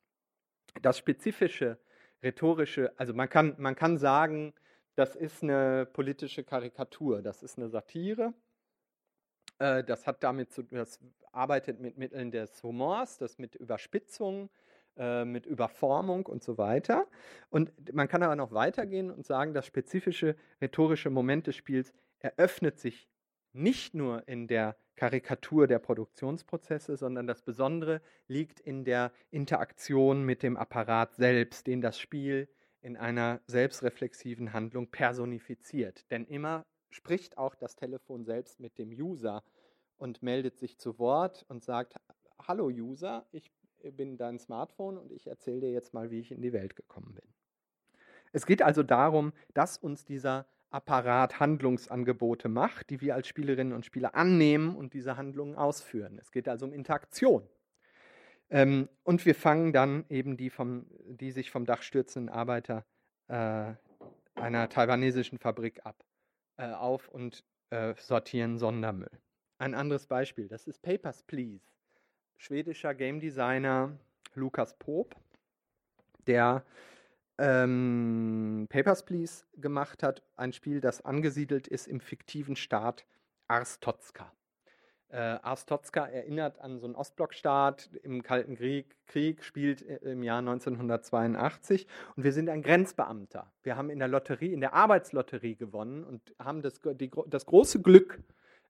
Speaker 1: Das spezifische rhetorische, also man kann, man kann sagen, das ist eine politische Karikatur, das ist eine Satire. Äh, das hat damit zu, das arbeitet mit Mitteln des Humors, das mit Überspitzung, äh, mit Überformung und so weiter. Und man kann aber noch weitergehen und sagen, das spezifische rhetorische Moment des Spiels eröffnet sich nicht nur in der Karikatur der Produktionsprozesse, sondern das Besondere liegt in der Interaktion mit dem Apparat selbst, den das Spiel in einer selbstreflexiven Handlung personifiziert. Denn immer spricht auch das Telefon selbst mit dem User und meldet sich zu Wort und sagt, hallo User, ich bin dein Smartphone und ich erzähle dir jetzt mal, wie ich in die Welt gekommen bin. Es geht also darum, dass uns dieser Apparat Handlungsangebote macht, die wir als Spielerinnen und Spieler annehmen und diese Handlungen ausführen. Es geht also um Interaktion. Ähm, und wir fangen dann eben die, vom, die sich vom Dach stürzenden Arbeiter äh, einer taiwanesischen Fabrik ab äh, auf und äh, sortieren Sondermüll. Ein anderes Beispiel, das ist Papers, Please. Schwedischer Game Designer Lukas Poop, der ähm, Papers, Please gemacht hat, ein Spiel, das angesiedelt ist im fiktiven Staat Arstotska. Äh, Arstotska erinnert an so einen Ostblockstaat im Kalten Krieg, Krieg, spielt im Jahr 1982 und wir sind ein Grenzbeamter. Wir haben in der Lotterie, in der Arbeitslotterie gewonnen und haben das, die, das große Glück,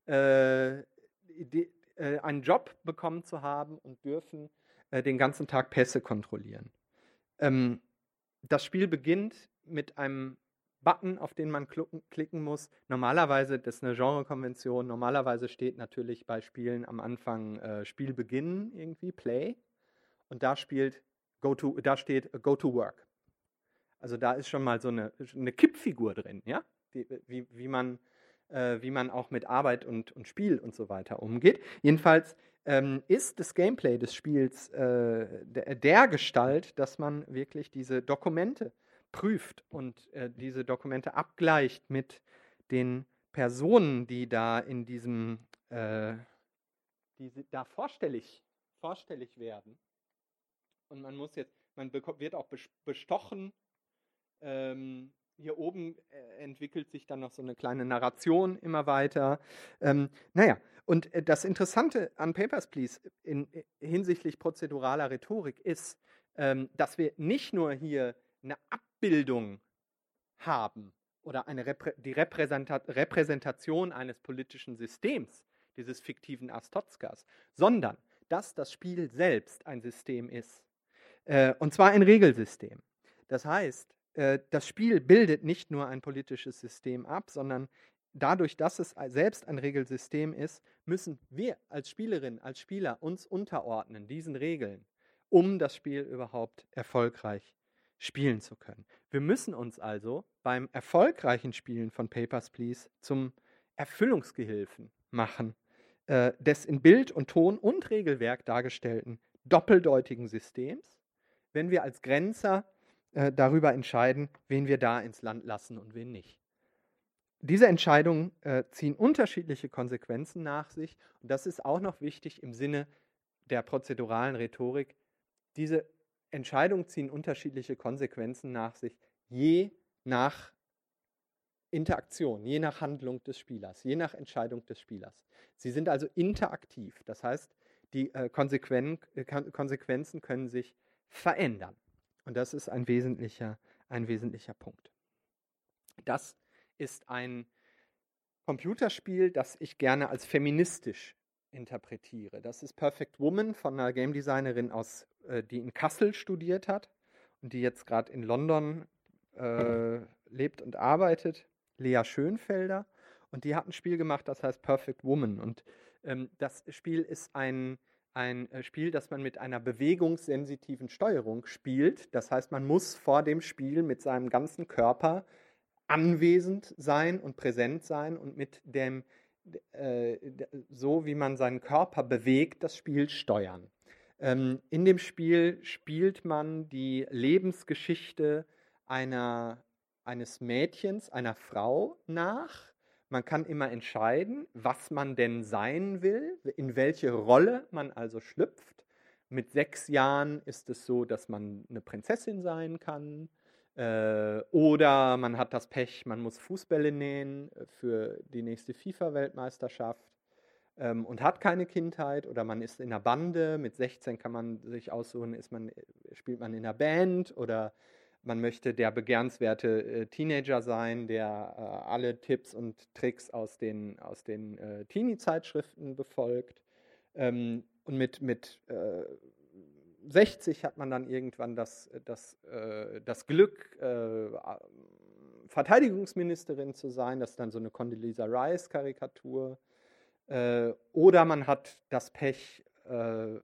Speaker 1: äh, die, äh, einen Job bekommen zu haben und dürfen äh, den ganzen Tag Pässe kontrollieren. Ähm, das Spiel beginnt mit einem Button, auf den man klicken muss. Normalerweise, das ist eine Genrekonvention, normalerweise steht natürlich bei Spielen am Anfang äh, Spielbeginn irgendwie, Play. Und da spielt Go to, da steht Go to Work. Also da ist schon mal so eine, eine Kippfigur drin, ja? Wie, wie, wie man äh, wie man auch mit Arbeit und, und Spiel und so weiter umgeht. Jedenfalls ähm, ist das Gameplay des Spiels äh, der, der, Gestalt, dass man wirklich diese Dokumente prüft und äh, diese Dokumente abgleicht mit den Personen, die da in diesem, äh, die da vorstellig, vorstellig werden. Und man muss jetzt, man wird auch bestochen ähm, hier oben äh, entwickelt sich dann noch so eine kleine Narration immer weiter. Ähm, naja, und äh, das Interessante an Papers, Please in, in, äh, hinsichtlich prozeduraler Rhetorik ist, ähm, dass wir nicht nur hier eine Abbildung haben oder eine Reprä die Repräsenta Repräsentation eines politischen Systems, dieses fiktiven Astotskas, sondern dass das Spiel selbst ein System ist. Äh, und zwar ein Regelsystem. Das heißt, äh, das Spiel bildet nicht nur ein politisches System ab, sondern dadurch, dass es selbst ein Regelsystem ist, müssen wir als Spielerin, als Spieler uns unterordnen, diesen Regeln, um das Spiel überhaupt erfolgreich spielen zu können. Wir müssen uns also beim erfolgreichen Spielen von Papers, Please zum Erfüllungsgehilfen machen äh, des in Bild und Ton und Regelwerk dargestellten doppeldeutigen Systems, wenn wir als Grenzer äh, darüber entscheiden, wen wir da ins Land lassen und wen nicht. Diese Entscheidungen äh, ziehen unterschiedliche Konsequenzen nach sich und das ist auch noch wichtig im Sinne der prozeduralen Rhetorik. Diese Entscheidungen ziehen unterschiedliche Konsequenzen nach sich, je nach Interaktion, je nach Handlung des Spielers, je nach Entscheidung des Spielers. Sie sind also interaktiv, das heißt, die äh, Konsequen äh, Konsequenzen können sich verändern. Und das ist ein wesentlicher, ein wesentlicher Punkt. Das ist ein Computerspiel, das ich gerne als feministisch interpretiere. Das ist Perfect Woman von einer Game Designerin aus, äh, die in Kassel studiert hat und die jetzt gerade in London äh, lebt und arbeitet. Lea Schönfelder. Und die hat ein Spiel gemacht, das heißt Perfect Woman. Und ähm, das Spiel ist ein, ein äh, Spiel, das man mit einer bewegungssensitiven Steuerung spielt. Das heißt, man muss vor dem Spiel mit seinem ganzen Körper anwesend sein und präsent sein und mit dem, äh, so wie man seinen Körper bewegt, das Spiel steuern. Ähm, in dem Spiel spielt man die Lebensgeschichte einer eines Mädchens, einer Frau nach. Man kann immer entscheiden, was man denn sein will, in welche Rolle man also schlüpft. Mit sechs Jahren ist es so, dass man eine Prinzessin sein kann. Äh, oder man hat das Pech, man muss Fußbälle nähen für die nächste FIFA-Weltmeisterschaft ähm, und hat keine Kindheit. Oder man ist in einer Bande. Mit 16 kann man sich aussuchen, ist man, spielt man in einer Band oder man möchte der begehrenswerte äh, Teenager sein, der äh, alle Tipps und Tricks aus den, aus den äh, Teenie-Zeitschriften befolgt. Ähm, und mit, mit 60 äh, hat man dann irgendwann das, das, äh, das Glück, äh, Verteidigungsministerin zu sein. Das ist dann so eine Condoleezza Rice-Karikatur. Oder man hat das Pech, ähm,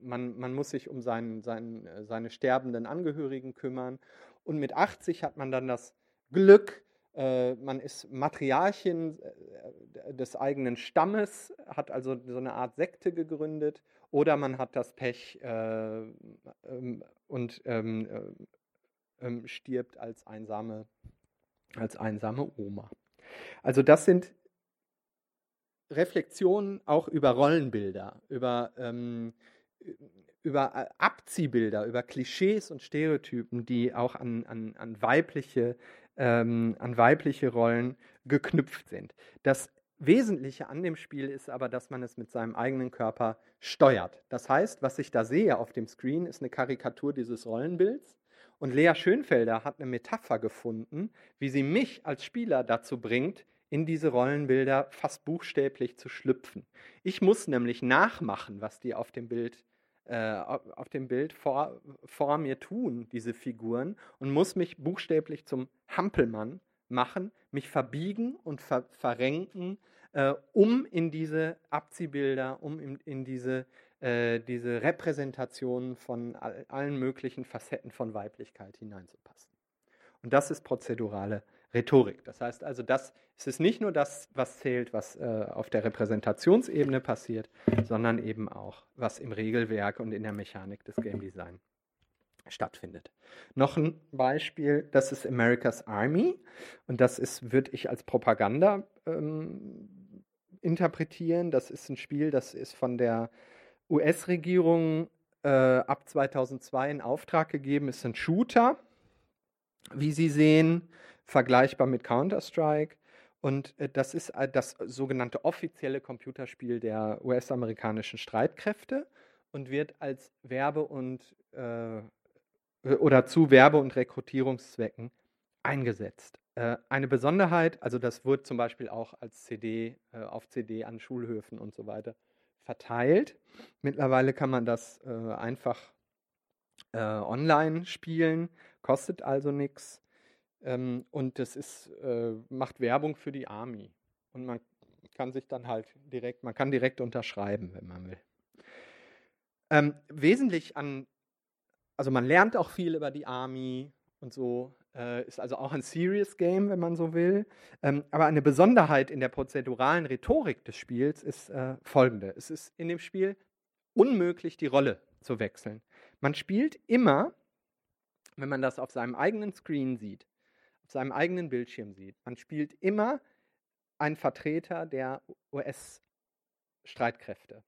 Speaker 1: man, man muss sich um seinen, seinen, äh, seine sterbenden Angehörigen kümmern. Und mit 80 hat man dann das Glück, äh, man ist Matriarchin äh, des eigenen Stammes, hat also so eine Art Sekte gegründet, oder man hat das Pech äh, ähm, und ähm, äh, ähm, stirbt als einsame, als einsame Oma. Also das sind Reflexionen auch über Rollenbilder, über ähm, über äh, Abziehbilder, über Klischees und Stereotypen, die auch an, an, an, weibliche, ähm, an weibliche Rollen geknüpft sind. Das Wesentliche an dem Spiel ist aber, dass man es mit seinem eigenen Körper steuert. Das heißt, was ich da sehe auf dem Screen, ist eine Karikatur dieses Rollenbilds. Und Lea Schönfelder hat eine Metapher gefunden, wie sie mich als Spieler dazu bringt, in diese Rollenbilder fast buchstäblich zu schlüpfen. Ich muss nämlich nachmachen, was die auf dem Bild äh, auf dem Bild vor, vor mir tun, diese Figuren, und muss mich buchstäblich zum Hampelmann machen, mich verbiegen und ver verrenken, äh, um in diese Abziehbilder, um in, in diese, äh, diese Repräsentationen von all, allen möglichen Facetten von Weiblichkeit hineinzupassen. Und das ist prozedurale Rhetorik. Das heißt also, das, es ist nicht nur das, was zählt, was äh, auf der Repräsentationsebene passiert, sondern eben auch, was im Regelwerk und in der Mechanik des Game Design stattfindet. Noch ein Beispiel, das ist America's Army und das ist, würde ich als Propaganda ähm, interpretieren. Das ist ein Spiel, das ist von der US-Regierung äh, ab 2002 in Auftrag gegeben, ist ein Shooter, wie Sie sehen vergleichbar mit Counter-Strike. Und äh, das ist äh, das sogenannte offizielle Computerspiel der US-amerikanischen Streitkräfte und wird als Werbe- und äh, oder zu Werbe- und Rekrutierungszwecken eingesetzt. Äh, eine Besonderheit, also das wird zum Beispiel auch als CD äh, auf CD an Schulhöfen und so weiter verteilt. Mittlerweile kann man das äh, einfach online spielen, kostet also nichts. Ähm, und das ist, äh, macht Werbung für die Army. Und man kann sich dann halt direkt, man kann direkt unterschreiben, wenn man will. Ähm, wesentlich an, also man lernt auch viel über die Army und so, äh, ist also auch ein Serious Game, wenn man so will. Ähm, aber eine Besonderheit in der prozeduralen Rhetorik des Spiels ist äh, folgende. Es ist in dem Spiel unmöglich, die Rolle zu wechseln. Man spielt immer, wenn man das auf seinem eigenen Screen sieht, seinem eigenen Bildschirm sieht. Man spielt immer einen Vertreter der US-Streitkräfte.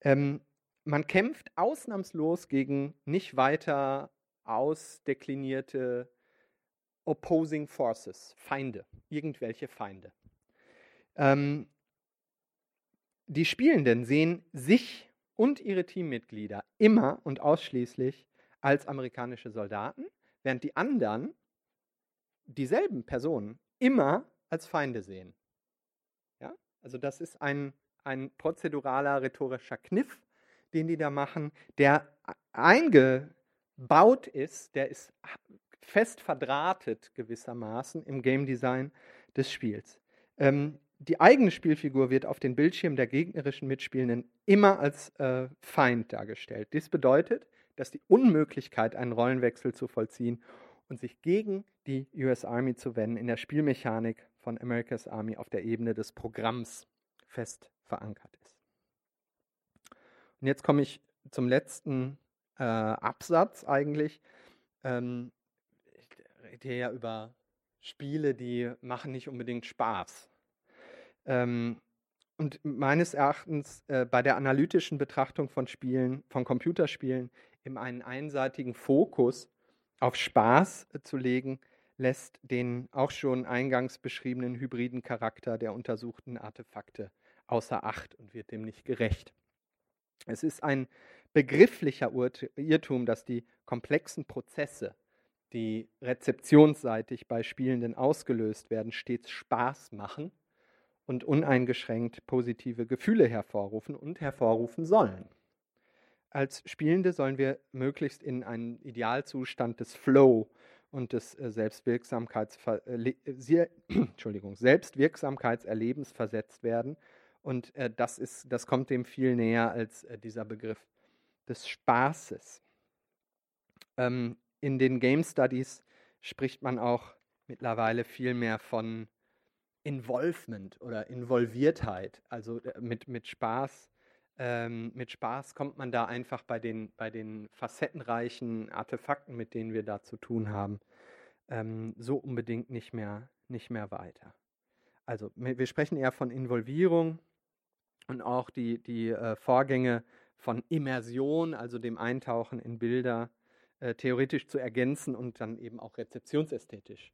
Speaker 1: Ähm, man kämpft ausnahmslos gegen nicht weiter ausdeklinierte opposing forces, Feinde, irgendwelche Feinde. Ähm, die Spielenden sehen sich und ihre Teammitglieder immer und ausschließlich als amerikanische Soldaten, während die anderen dieselben Personen immer als Feinde sehen. Ja? Also das ist ein, ein prozeduraler rhetorischer Kniff, den die da machen, der eingebaut ist, der ist fest verdrahtet gewissermaßen im Game Design des Spiels. Ähm, die eigene Spielfigur wird auf den Bildschirm der gegnerischen Mitspielenden immer als äh, Feind dargestellt. Dies bedeutet, dass die Unmöglichkeit, einen Rollenwechsel zu vollziehen und sich gegen die US Army zu wenden, in der Spielmechanik von America's Army auf der Ebene des Programms fest verankert ist. Und jetzt komme ich zum letzten äh, Absatz eigentlich. Ähm, ich rede ja über Spiele, die machen nicht unbedingt Spaß. Ähm, und meines Erachtens äh, bei der analytischen Betrachtung von Spielen, von Computerspielen, eben einen einseitigen Fokus auf Spaß äh, zu legen, lässt den auch schon eingangs beschriebenen hybriden Charakter der untersuchten Artefakte außer Acht und wird dem nicht gerecht. Es ist ein begrifflicher Irrtum, dass die komplexen Prozesse, die rezeptionsseitig bei Spielenden ausgelöst werden, stets Spaß machen und uneingeschränkt positive Gefühle hervorrufen und hervorrufen sollen. Als Spielende sollen wir möglichst in einen Idealzustand des Flow und des äh, Selbstwirksamkeitsver äh, <clears throat> Entschuldigung, Selbstwirksamkeitserlebens versetzt werden. Und äh, das, ist, das kommt dem viel näher als äh, dieser Begriff des Spaßes. Ähm, in den Game Studies spricht man auch mittlerweile viel mehr von Involvement oder Involviertheit. Also äh, mit, mit Spaß. Ähm, mit Spaß kommt man da einfach bei den, bei den facettenreichen Artefakten, mit denen wir da zu tun haben, ähm, so unbedingt nicht mehr, nicht mehr weiter. Also wir sprechen eher von Involvierung und auch die, die äh, Vorgänge von Immersion, also dem Eintauchen in Bilder, äh, theoretisch zu ergänzen und dann eben auch rezeptionsästhetisch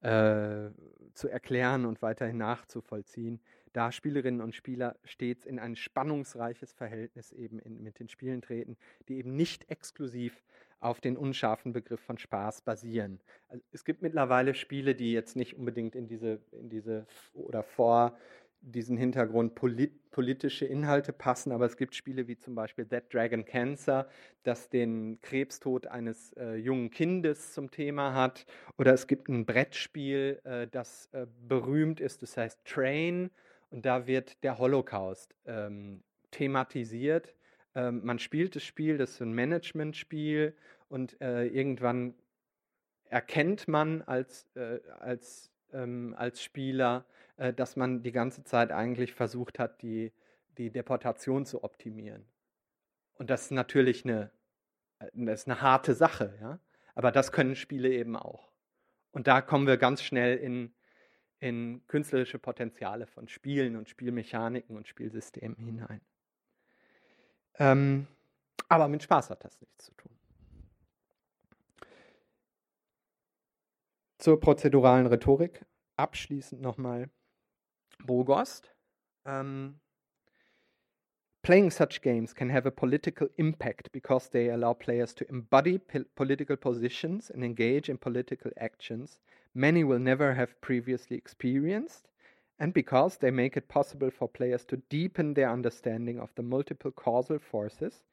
Speaker 1: äh, zu erklären und weiterhin nachzuvollziehen, da Spielerinnen und Spieler stets in ein spannungsreiches Verhältnis eben in, mit den Spielen treten, die eben nicht exklusiv auf den unscharfen Begriff von Spaß basieren. Also es gibt mittlerweile Spiele, die jetzt nicht unbedingt in diese, in diese oder vor diesen Hintergrund polit politische Inhalte passen, aber es gibt Spiele wie zum Beispiel That Dragon Cancer, das den Krebstod eines äh, jungen Kindes zum Thema hat, oder es gibt ein Brettspiel, äh, das äh, berühmt ist, das heißt Train, und da wird der Holocaust ähm, thematisiert. Ähm, man spielt das Spiel, das ist ein Management-Spiel, und äh, irgendwann erkennt man als, äh, als, ähm, als Spieler, äh, dass man die ganze Zeit eigentlich versucht hat, die, die Deportation zu optimieren. Und das ist natürlich eine, äh, das ist eine harte Sache, ja. Aber das können Spiele eben auch. Und da kommen wir ganz schnell in, in künstlerische Potenziale von Spielen und Spielmechaniken und Spielsystemen hinein. Ähm, aber mit Spaß hat das nichts zu tun. Zur prozeduralen Rhetorik abschließend nochmal Bogost. Um, playing such games can have a political impact because they allow players to embody political positions and engage in political actions many will never have previously experienced, and because they make it possible for players to deepen their understanding of the multiple causal forces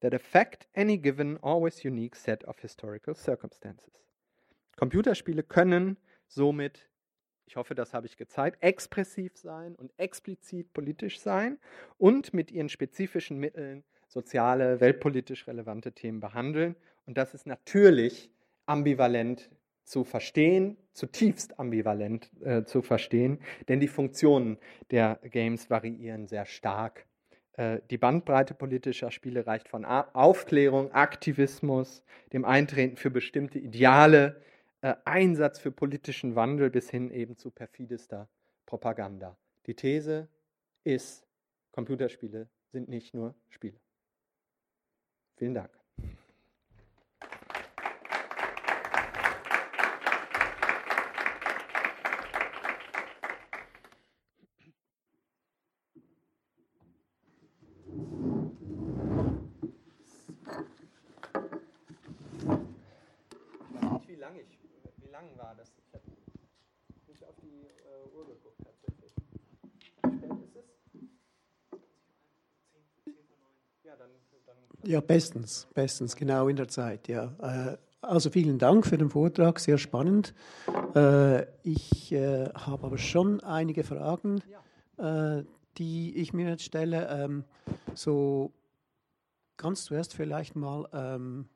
Speaker 1: that affect any given, always unique set of historical circumstances. Computerspiele können somit ich hoffe, das habe ich gezeigt, expressiv sein und explizit politisch sein und mit ihren spezifischen Mitteln soziale, weltpolitisch relevante Themen behandeln. Und das ist natürlich ambivalent zu verstehen, zutiefst ambivalent äh, zu verstehen, denn die Funktionen der Games variieren sehr stark. Äh, die Bandbreite politischer Spiele reicht von Aufklärung, Aktivismus, dem Eintreten für bestimmte Ideale, äh, Einsatz für politischen Wandel bis hin eben zu perfidester Propaganda. Die These ist, Computerspiele sind nicht nur Spiele. Vielen Dank. lang, ich, wie lang war das? Ich habe nicht auf die äh, Uhr geguckt tatsächlich. Wie spät ist es?
Speaker 2: Ja, dann, dann ja, bestens, bestens, genau in der Zeit, ja. Äh, also vielen Dank für den Vortrag, sehr spannend. Äh, ich äh, habe aber schon einige Fragen, die ich mir jetzt stelle. Ähm, so ganz zuerst vielleicht mal ähm,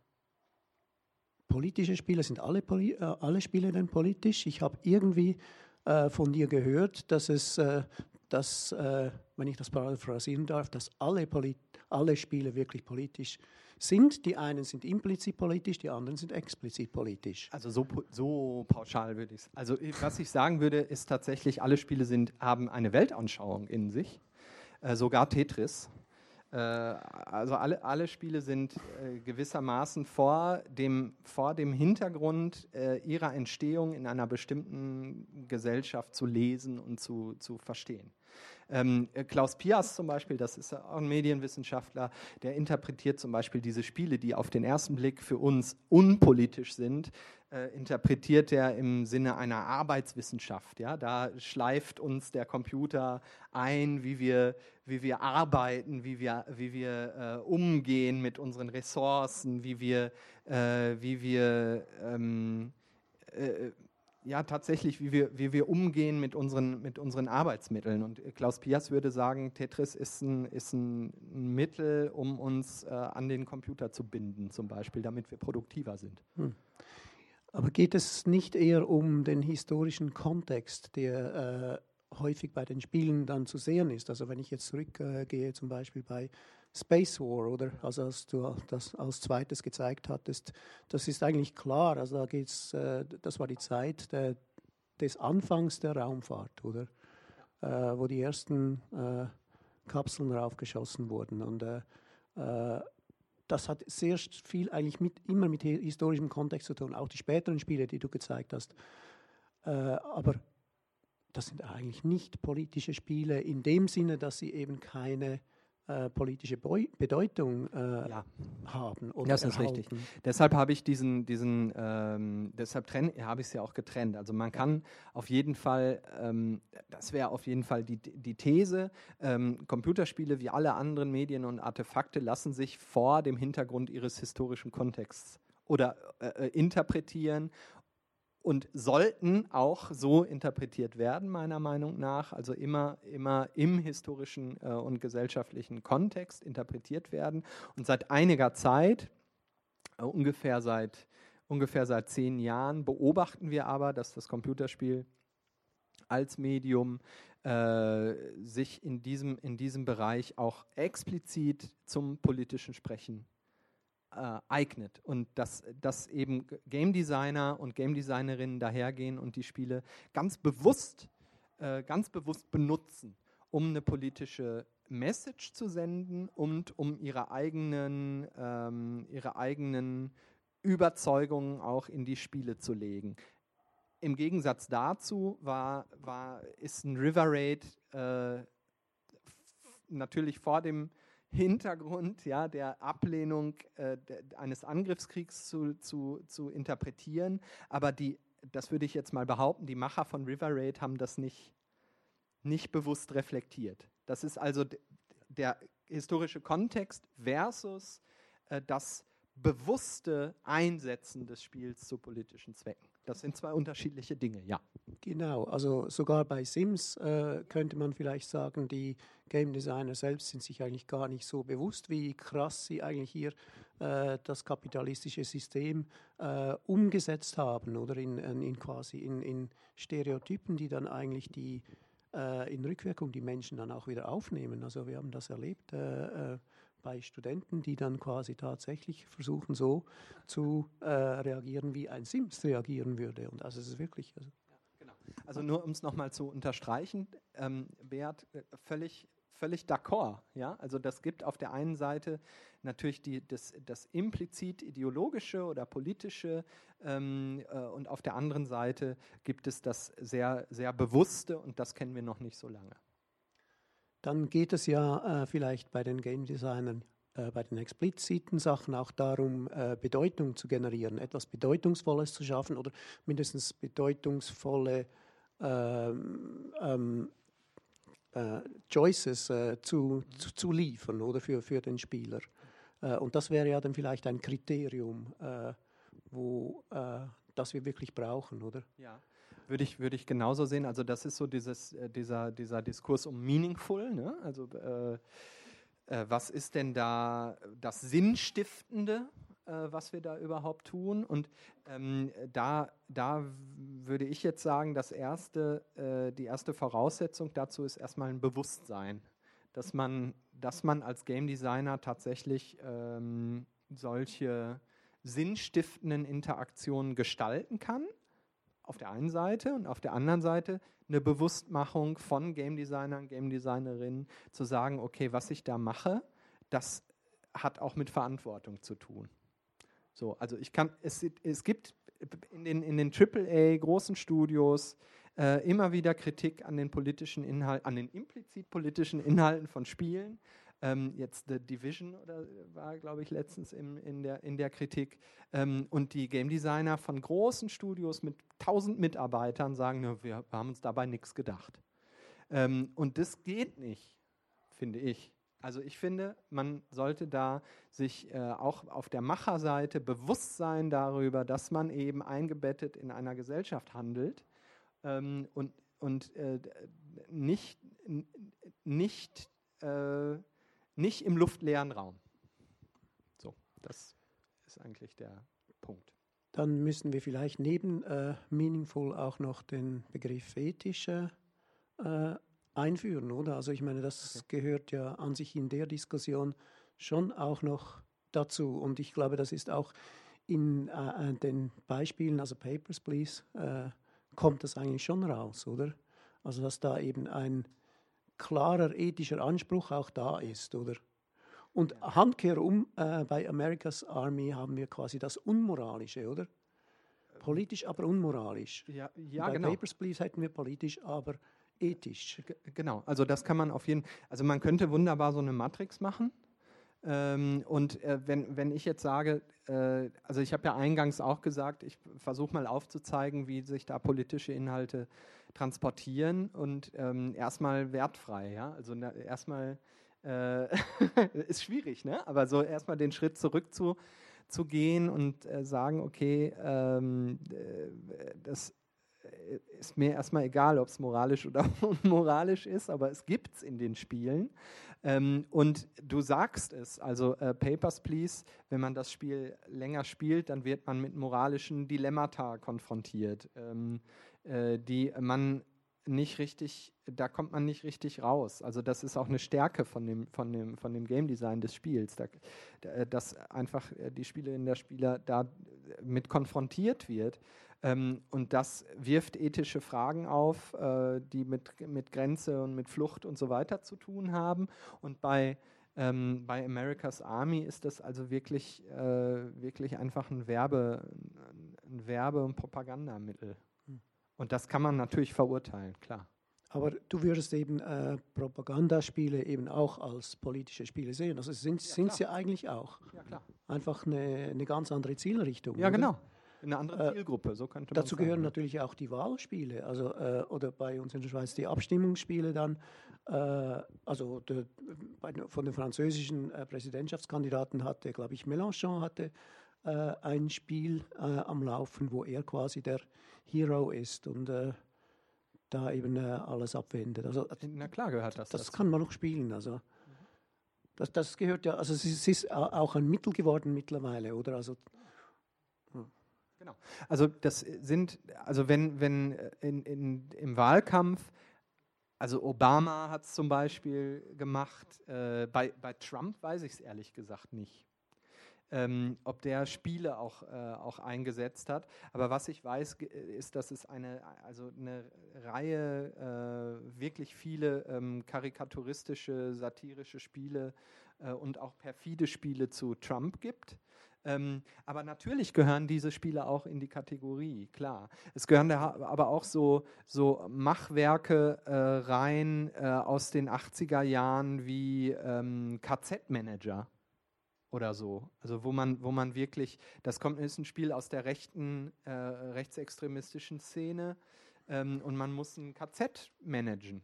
Speaker 2: politische Spiele. Sind alle, alle Spiele denn politisch? Ich habe irgendwie von dir gehört, dass es, dass, wenn ich das paraphrasieren darf, dass alle, Poli alle Spiele wirklich politisch sind. Die einen sind implizit politisch, die anderen sind explizit politisch.
Speaker 1: Also so, so pauschal würde ich es. Also was ich sagen würde, ist tatsächlich, alle Spiele sind, haben eine Weltanschauung in sich. Äh, sogar Tetris äh, also alle, alle Spiele sind äh, gewissermaßen vor dem, vor dem Hintergrund äh, ihrer Entstehung in einer bestimmten Gesellschaft zu lesen und zu, zu verstehen. Ähm, Klaus Pias zum Beispiel, das ist auch ein Medienwissenschaftler, der interpretiert zum Beispiel diese Spiele, die auf den ersten Blick für uns unpolitisch sind, äh, interpretiert er im Sinne einer Arbeitswissenschaft. Ja? Da schleift uns der Computer ein, wie wir, wie wir arbeiten, wie wir, wie wir äh, umgehen mit unseren Ressourcen, wie wir, äh, wie wir ähm, äh, ja, tatsächlich, wie wir, wie wir umgehen mit unseren, mit unseren Arbeitsmitteln. Und Klaus Pias würde sagen, Tetris ist ein, ist ein Mittel, um uns äh, an den Computer zu binden, zum Beispiel, damit wir produktiver sind. Hm.
Speaker 2: Aber geht es nicht eher um den historischen Kontext, der äh, häufig bei den Spielen dann zu sehen ist? Also wenn ich jetzt zurückgehe, äh, zum Beispiel bei Space War, oder? Also als du das als zweites gezeigt hattest, das ist eigentlich klar. Also da geht's, äh, das war die Zeit der, des Anfangs der Raumfahrt, oder? Äh, wo die ersten äh, Kapseln raufgeschossen wurden. Und äh, äh, das hat sehr viel eigentlich mit, immer mit historischem Kontext zu tun, auch die späteren Spiele, die du gezeigt hast. Äh, aber das sind eigentlich nicht politische Spiele in dem Sinne, dass sie eben keine äh, politische Beu Bedeutung äh, ja. haben.
Speaker 1: Oder das ist erhalten. richtig. Deshalb habe ich diesen, diesen ähm, deshalb habe ich es ja auch getrennt. Also man kann auf jeden Fall, ähm, das wäre auf jeden Fall die, die These, ähm, Computerspiele wie alle anderen Medien und Artefakte lassen sich vor dem Hintergrund ihres historischen Kontexts oder äh, äh interpretieren und sollten auch so interpretiert werden, meiner Meinung nach, also immer, immer im historischen äh, und gesellschaftlichen Kontext interpretiert werden. Und seit einiger Zeit, äh, ungefähr, seit, ungefähr seit zehn Jahren, beobachten wir aber, dass das Computerspiel als Medium äh, sich in diesem, in diesem Bereich auch explizit zum politischen Sprechen äh, eignet und dass, dass eben Game Designer und Game Designerinnen dahergehen und die Spiele ganz bewusst, äh, ganz bewusst benutzen, um eine politische Message zu senden und um ihre eigenen, ähm, ihre eigenen Überzeugungen auch in die Spiele zu legen. Im Gegensatz dazu war, war, ist ein River Raid äh, natürlich vor dem Hintergrund ja, der Ablehnung äh, eines Angriffskriegs zu, zu, zu interpretieren. Aber die, das würde ich jetzt mal behaupten, die Macher von River Raid haben das nicht, nicht bewusst reflektiert. Das ist also der historische Kontext versus äh, das bewusste Einsetzen des Spiels zu politischen Zwecken. Das sind zwei unterschiedliche Dinge, ja.
Speaker 2: Genau, also sogar bei Sims äh, könnte man vielleicht sagen, die Game Designer selbst sind sich eigentlich gar nicht so bewusst, wie krass sie eigentlich hier äh, das kapitalistische System äh, umgesetzt haben oder in, in quasi in, in, Stereotypen, die dann eigentlich die äh, in Rückwirkung die Menschen dann auch wieder aufnehmen. Also wir haben das erlebt äh, äh, bei Studenten, die dann quasi tatsächlich versuchen, so zu äh, reagieren, wie ein Sims reagieren würde. Und also es ist wirklich. Also,
Speaker 1: genau. also nur um es nochmal zu unterstreichen, ähm, Beat, äh, völlig völlig d'accord. Ja? Also das gibt auf der einen Seite natürlich die, das, das implizit ideologische oder politische ähm, äh, und auf der anderen Seite gibt es das sehr, sehr bewusste und das kennen wir noch nicht so lange
Speaker 2: dann geht es ja äh, vielleicht bei den Game Designern äh, bei den expliziten Sachen auch darum, äh, Bedeutung zu generieren, etwas Bedeutungsvolles zu schaffen oder mindestens bedeutungsvolle ähm, ähm, äh, Choices äh, zu, zu, zu, liefern oder für, für den Spieler. Äh, und das wäre ja dann vielleicht ein Kriterium, wo das wir wirklich brauchen, oder?
Speaker 1: Ja. Würde ich, würde ich genauso sehen. Also das ist so dieses, dieser, dieser Diskurs um meaningful, ne? Also äh, was ist denn da das Sinnstiftende, äh, was wir da überhaupt tun? Und ähm, da, da würde ich jetzt sagen, das erste, äh, die erste Voraussetzung dazu ist erstmal ein Bewusstsein, dass man, dass man als Game Designer tatsächlich ähm, solche sinnstiftenden Interaktionen gestalten kann auf der einen Seite und auf der anderen Seite eine Bewusstmachung von Game Designern, Game Designerinnen, zu sagen, okay, was ich da mache, das hat auch mit Verantwortung zu tun. So, also ich kann, es, es gibt in den, in den AAA großen Studios äh, immer wieder Kritik an den politischen Inhalten, an den implizit politischen Inhalten von Spielen, ähm, jetzt The Division oder war, glaube ich, letztens im, in, der, in der Kritik. Ähm, und die Game Designer von großen Studios mit 1000 Mitarbeitern sagen, ne, wir haben uns dabei nichts gedacht. Ähm, und das geht nicht, finde ich. Also ich finde, man sollte da sich äh, auch auf der Macherseite bewusst sein darüber, dass man eben eingebettet in einer Gesellschaft handelt ähm, und, und äh, nicht, nicht äh, nicht im luftleeren Raum. So, das ist eigentlich der Punkt.
Speaker 2: Dann müssen wir vielleicht neben äh, Meaningful auch noch den Begriff ethisch äh, einführen, oder? Also ich meine, das okay. gehört ja an sich in der Diskussion schon auch noch dazu. Und ich glaube, das ist auch in äh, den Beispielen, also Papers, Please, äh, kommt das eigentlich schon raus, oder? Also dass da eben ein klarer ethischer Anspruch auch da ist, oder? Und ja. handkehrum äh, bei America's Army haben wir quasi das Unmoralische, oder? Politisch, aber unmoralisch.
Speaker 1: Ja, ja bei genau.
Speaker 2: Papers, Please hätten wir politisch, aber ethisch.
Speaker 1: G genau, also das kann man auf jeden also man könnte wunderbar so eine Matrix machen. Ähm, und äh, wenn, wenn ich jetzt sage, äh, also ich habe ja eingangs auch gesagt, ich versuche mal aufzuzeigen, wie sich da politische Inhalte transportieren und ähm, erstmal wertfrei, ja, also erstmal äh, <laughs> ist schwierig, ne? aber so erstmal den Schritt zurück zu, zu gehen und äh, sagen, okay, ähm, äh, das ist mir erstmal egal, ob es moralisch oder <laughs> unmoralisch ist, aber es gibt es in den Spielen. Ähm, und du sagst es, also äh, Papers, Please, wenn man das Spiel länger spielt, dann wird man mit moralischen Dilemmata konfrontiert, ähm, äh, die man nicht richtig, da kommt man nicht richtig raus. Also das ist auch eine Stärke von dem, von dem, von dem Game Design des Spiels, da, dass einfach die Spielerin der Spieler da mit konfrontiert wird. Ähm, und das wirft ethische Fragen auf, äh, die mit, mit Grenze und mit Flucht und so weiter zu tun haben. Und bei ähm, bei America's Army ist das also wirklich, äh, wirklich einfach ein Werbe, ein Werbe- und Propagandamittel. Und das kann man natürlich verurteilen, klar.
Speaker 2: Aber du würdest eben äh, Propagandaspiele eben auch als politische Spiele sehen. Also sind ja, es ja eigentlich auch. Ja, klar. Einfach eine, eine ganz andere Zielrichtung.
Speaker 1: Ja, oder? genau. Eine andere äh, Zielgruppe, so könnte
Speaker 2: man Dazu sagen. gehören natürlich auch die Wahlspiele, also äh, oder bei uns in der Schweiz die Abstimmungsspiele dann. Äh, also de, bei, von den französischen äh, Präsidentschaftskandidaten hatte, glaube ich, Mélenchon hatte äh, ein Spiel äh, am Laufen, wo er quasi der Hero ist und da eben alles abwendet. Also,
Speaker 1: Na klar gehört das.
Speaker 2: Das dazu. kann man noch spielen. Also, das, das gehört ja, also es ist, es ist auch ein Mittel geworden mittlerweile, oder? Also,
Speaker 1: Genau. Also das sind, also wenn, wenn in, in, im Wahlkampf, also Obama hat es zum Beispiel gemacht, äh, bei, bei Trump weiß ich es ehrlich gesagt nicht ähm, ob der Spiele auch, äh, auch eingesetzt hat. Aber was ich weiß, ist, dass es eine, also eine Reihe, äh, wirklich viele ähm, karikaturistische, satirische Spiele äh, und auch perfide Spiele zu Trump gibt. Ähm, aber natürlich gehören diese Spiele auch in die Kategorie, klar. Es gehören aber auch so, so Machwerke äh, rein äh, aus den 80er Jahren wie ähm, KZ-Manager oder so. Also wo man, wo man wirklich, das kommt, ist ein Spiel aus der rechten, äh, rechtsextremistischen Szene ähm, und man muss ein KZ managen.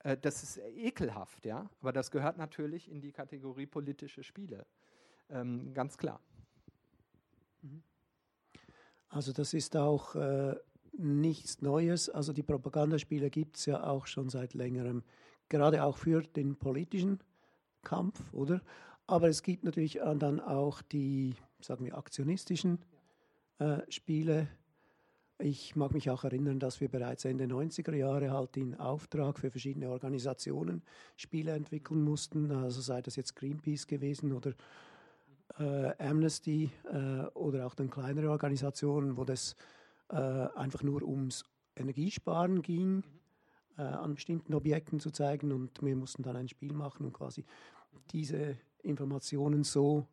Speaker 1: Äh, das ist ekelhaft, ja, aber das gehört natürlich in die Kategorie politische Spiele. Ähm, ganz klar.
Speaker 2: Also das ist auch äh, nichts Neues. Also die Propagandaspiele gibt es ja auch schon seit längerem, gerade auch für den politischen Kampf, oder? Aber es gibt natürlich dann auch die, sagen wir, aktionistischen äh, Spiele. Ich mag mich auch erinnern, dass wir bereits Ende 90er Jahre halt in Auftrag für verschiedene Organisationen Spiele entwickeln mussten. Also sei das jetzt Greenpeace gewesen oder Amnesty äh, oder auch dann kleinere Organisationen, wo das äh, einfach nur ums Energiesparen ging, mhm. äh, an bestimmten Objekten zu zeigen und wir mussten dann ein Spiel machen und quasi diese Informationen so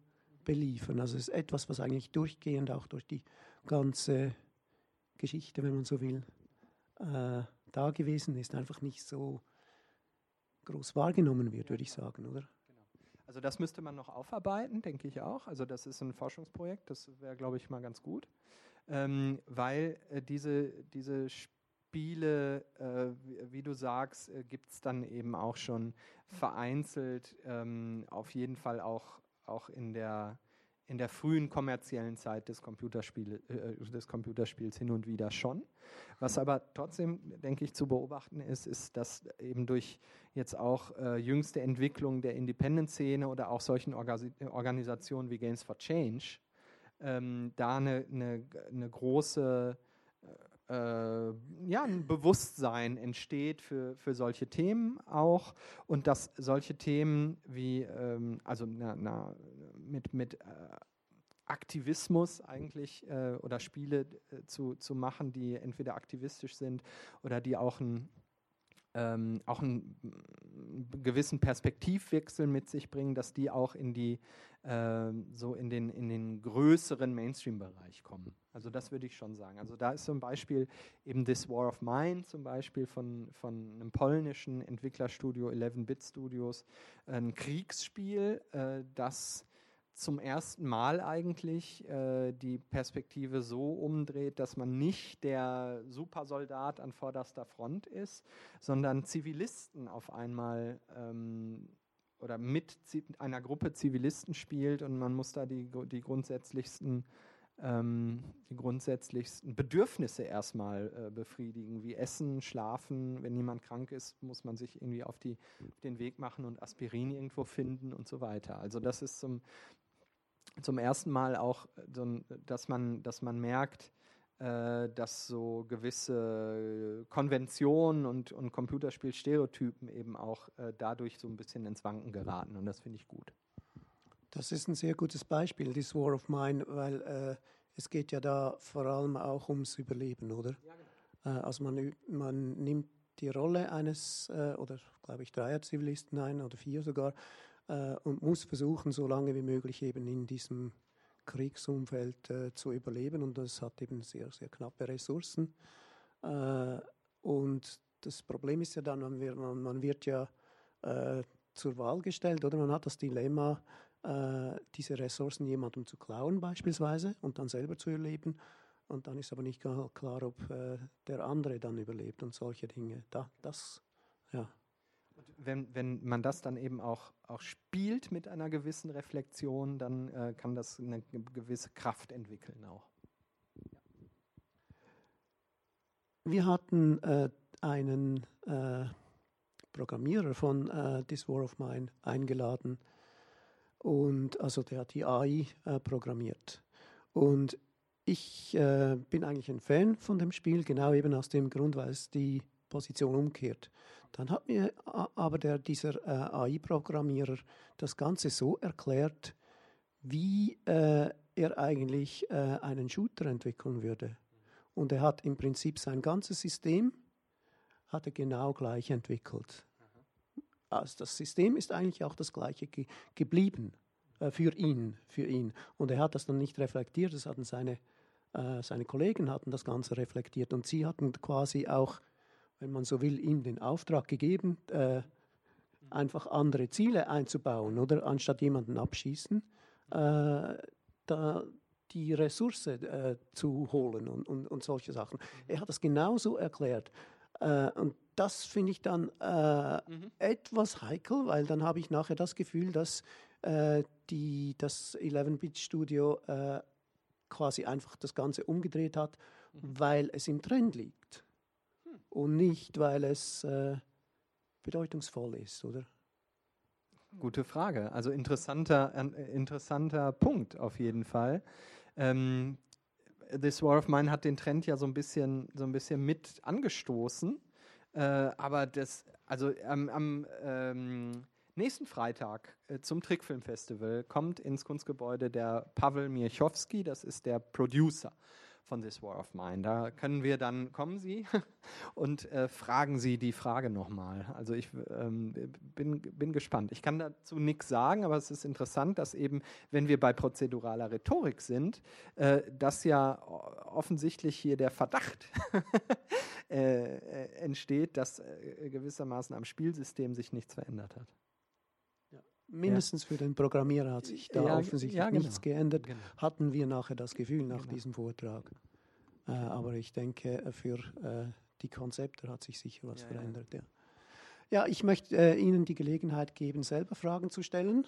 Speaker 2: beliefern. Also es ist etwas, was eigentlich durchgehend auch durch die ganze Geschichte, wenn man so will, äh, da gewesen ist, einfach nicht so groß wahrgenommen wird, würde ich sagen, oder?
Speaker 1: Also das müsste man noch aufarbeiten, denke ich auch. Also das ist ein Forschungsprojekt, das wäre, glaube ich, mal ganz gut, ähm, weil äh, diese, diese Spiele, äh, wie, wie, du sagst, äh, gibt es dann eben auch schon vereinzelt, ähm, auf jeden Fall auch, auch in der in der frühen kommerziellen Zeit des, Computerspiel, äh, des Computerspiels hin und wieder schon. Was aber trotzdem, denke ich, zu beobachten ist, ist, dass eben durch jetzt auch äh, jüngste Entwicklung der Independent-Szene oder auch solchen Organ Organisationen wie Games for Change ähm, da eine, eine, eine große äh, ja, ein Bewusstsein entsteht für, für solche Themen auch und dass solche Themen wie, ähm, also na, na, mit, mit äh, Aktivismus eigentlich äh, oder Spiele äh, zu, zu machen, die entweder aktivistisch sind oder die auch ein ähm, auch einen gewissen Perspektivwechsel mit sich bringen, dass die auch in die äh, so in den in den größeren Mainstream-Bereich kommen. Also das würde ich schon sagen. Also da ist zum Beispiel eben This War of Mine zum Beispiel von, von einem polnischen Entwicklerstudio 11-Bit Studios ein Kriegsspiel, äh, das zum ersten Mal eigentlich äh, die Perspektive so umdreht, dass man nicht der Supersoldat an vorderster Front ist, sondern Zivilisten auf einmal ähm, oder mit einer Gruppe Zivilisten spielt und man muss da die, die grundsätzlichsten ähm, die grundsätzlichsten Bedürfnisse erstmal äh, befriedigen, wie Essen, Schlafen. Wenn jemand krank ist, muss man sich irgendwie auf, die, auf den Weg machen und Aspirin irgendwo finden und so weiter. Also das ist zum, zum ersten Mal auch, so, dass, man, dass man merkt, äh, dass so gewisse Konventionen und, und Computerspielstereotypen eben auch äh, dadurch so ein bisschen ins Wanken geraten. Und das finde ich gut.
Speaker 2: Das ist ein sehr gutes Beispiel, This War of Mine, weil äh, es geht ja da vor allem auch ums Überleben, oder? Ja, genau. Äh, also man, man nimmt die Rolle eines, äh, oder glaube ich, dreier Zivilisten ein oder vier sogar, äh, und muss versuchen, so lange wie möglich eben in diesem Kriegsumfeld äh, zu überleben. Und das hat eben sehr, sehr knappe Ressourcen. Äh, und das Problem ist ja dann, man wird, man, wird ja äh, zur Wahl gestellt oder man hat das Dilemma, äh, diese Ressourcen jemandem zu klauen beispielsweise und dann selber zu erleben. Und dann ist aber nicht klar, ob äh, der andere dann überlebt und solche Dinge. Da, das, ja
Speaker 1: wenn, wenn man das dann eben auch, auch spielt mit einer gewissen Reflexion, dann äh, kann das eine gewisse Kraft entwickeln auch.
Speaker 2: Wir hatten äh, einen äh, Programmierer von äh, This War of Mine eingeladen und also der hat die AI äh, programmiert. Und ich äh, bin eigentlich ein Fan von dem Spiel, genau eben aus dem Grund, weil es die Position umkehrt. Dann hat mir aber der, dieser äh, AI-Programmierer das Ganze so erklärt, wie äh, er eigentlich äh, einen Shooter entwickeln würde. Und er hat im Prinzip sein ganzes System hat er genau gleich entwickelt. Also das System ist eigentlich auch das gleiche ge geblieben äh, für ihn, für ihn. Und er hat das dann nicht reflektiert, das hatten seine, äh, seine Kollegen hatten das Ganze reflektiert und sie hatten quasi auch wenn man so will, ihm den Auftrag gegeben, äh, einfach andere Ziele einzubauen, oder anstatt jemanden abschießen, äh, da die Ressource äh, zu holen und, und, und solche Sachen. Er hat das genauso erklärt. Äh, und das finde ich dann äh, mhm. etwas heikel, weil dann habe ich nachher das Gefühl, dass äh, die, das 11-Bit-Studio äh, quasi einfach das Ganze umgedreht hat, mhm. weil es im Trend liegt. Und nicht, weil es äh, bedeutungsvoll ist, oder?
Speaker 1: Gute Frage. Also interessanter, äh, interessanter Punkt auf jeden Fall. Ähm, This War of Mine hat den Trend ja so ein bisschen, so ein bisschen mit angestoßen. Äh, aber das, also ähm, am ähm, nächsten Freitag äh, zum Trickfilmfestival kommt ins Kunstgebäude der Pavel Mirchowski, das ist der Producer von This War of Mine. Da können wir dann, kommen Sie <laughs> und äh, fragen Sie die Frage nochmal. Also ich ähm, bin, bin gespannt. Ich kann dazu nichts sagen, aber es ist interessant, dass eben, wenn wir bei prozeduraler Rhetorik sind, äh, dass ja offensichtlich hier der Verdacht <laughs> äh, äh, entsteht, dass äh, gewissermaßen am Spielsystem sich nichts verändert hat.
Speaker 2: Mindestens ja. für den Programmierer hat sich da ja, offensichtlich ja, genau. nichts geändert, genau. hatten wir nachher das Gefühl nach genau. diesem Vortrag. Äh, aber ich denke, äh, für äh, die Konzepte hat sich sicher was verändert. Ja. ja, ich möchte äh, Ihnen die Gelegenheit geben, selber Fragen zu stellen,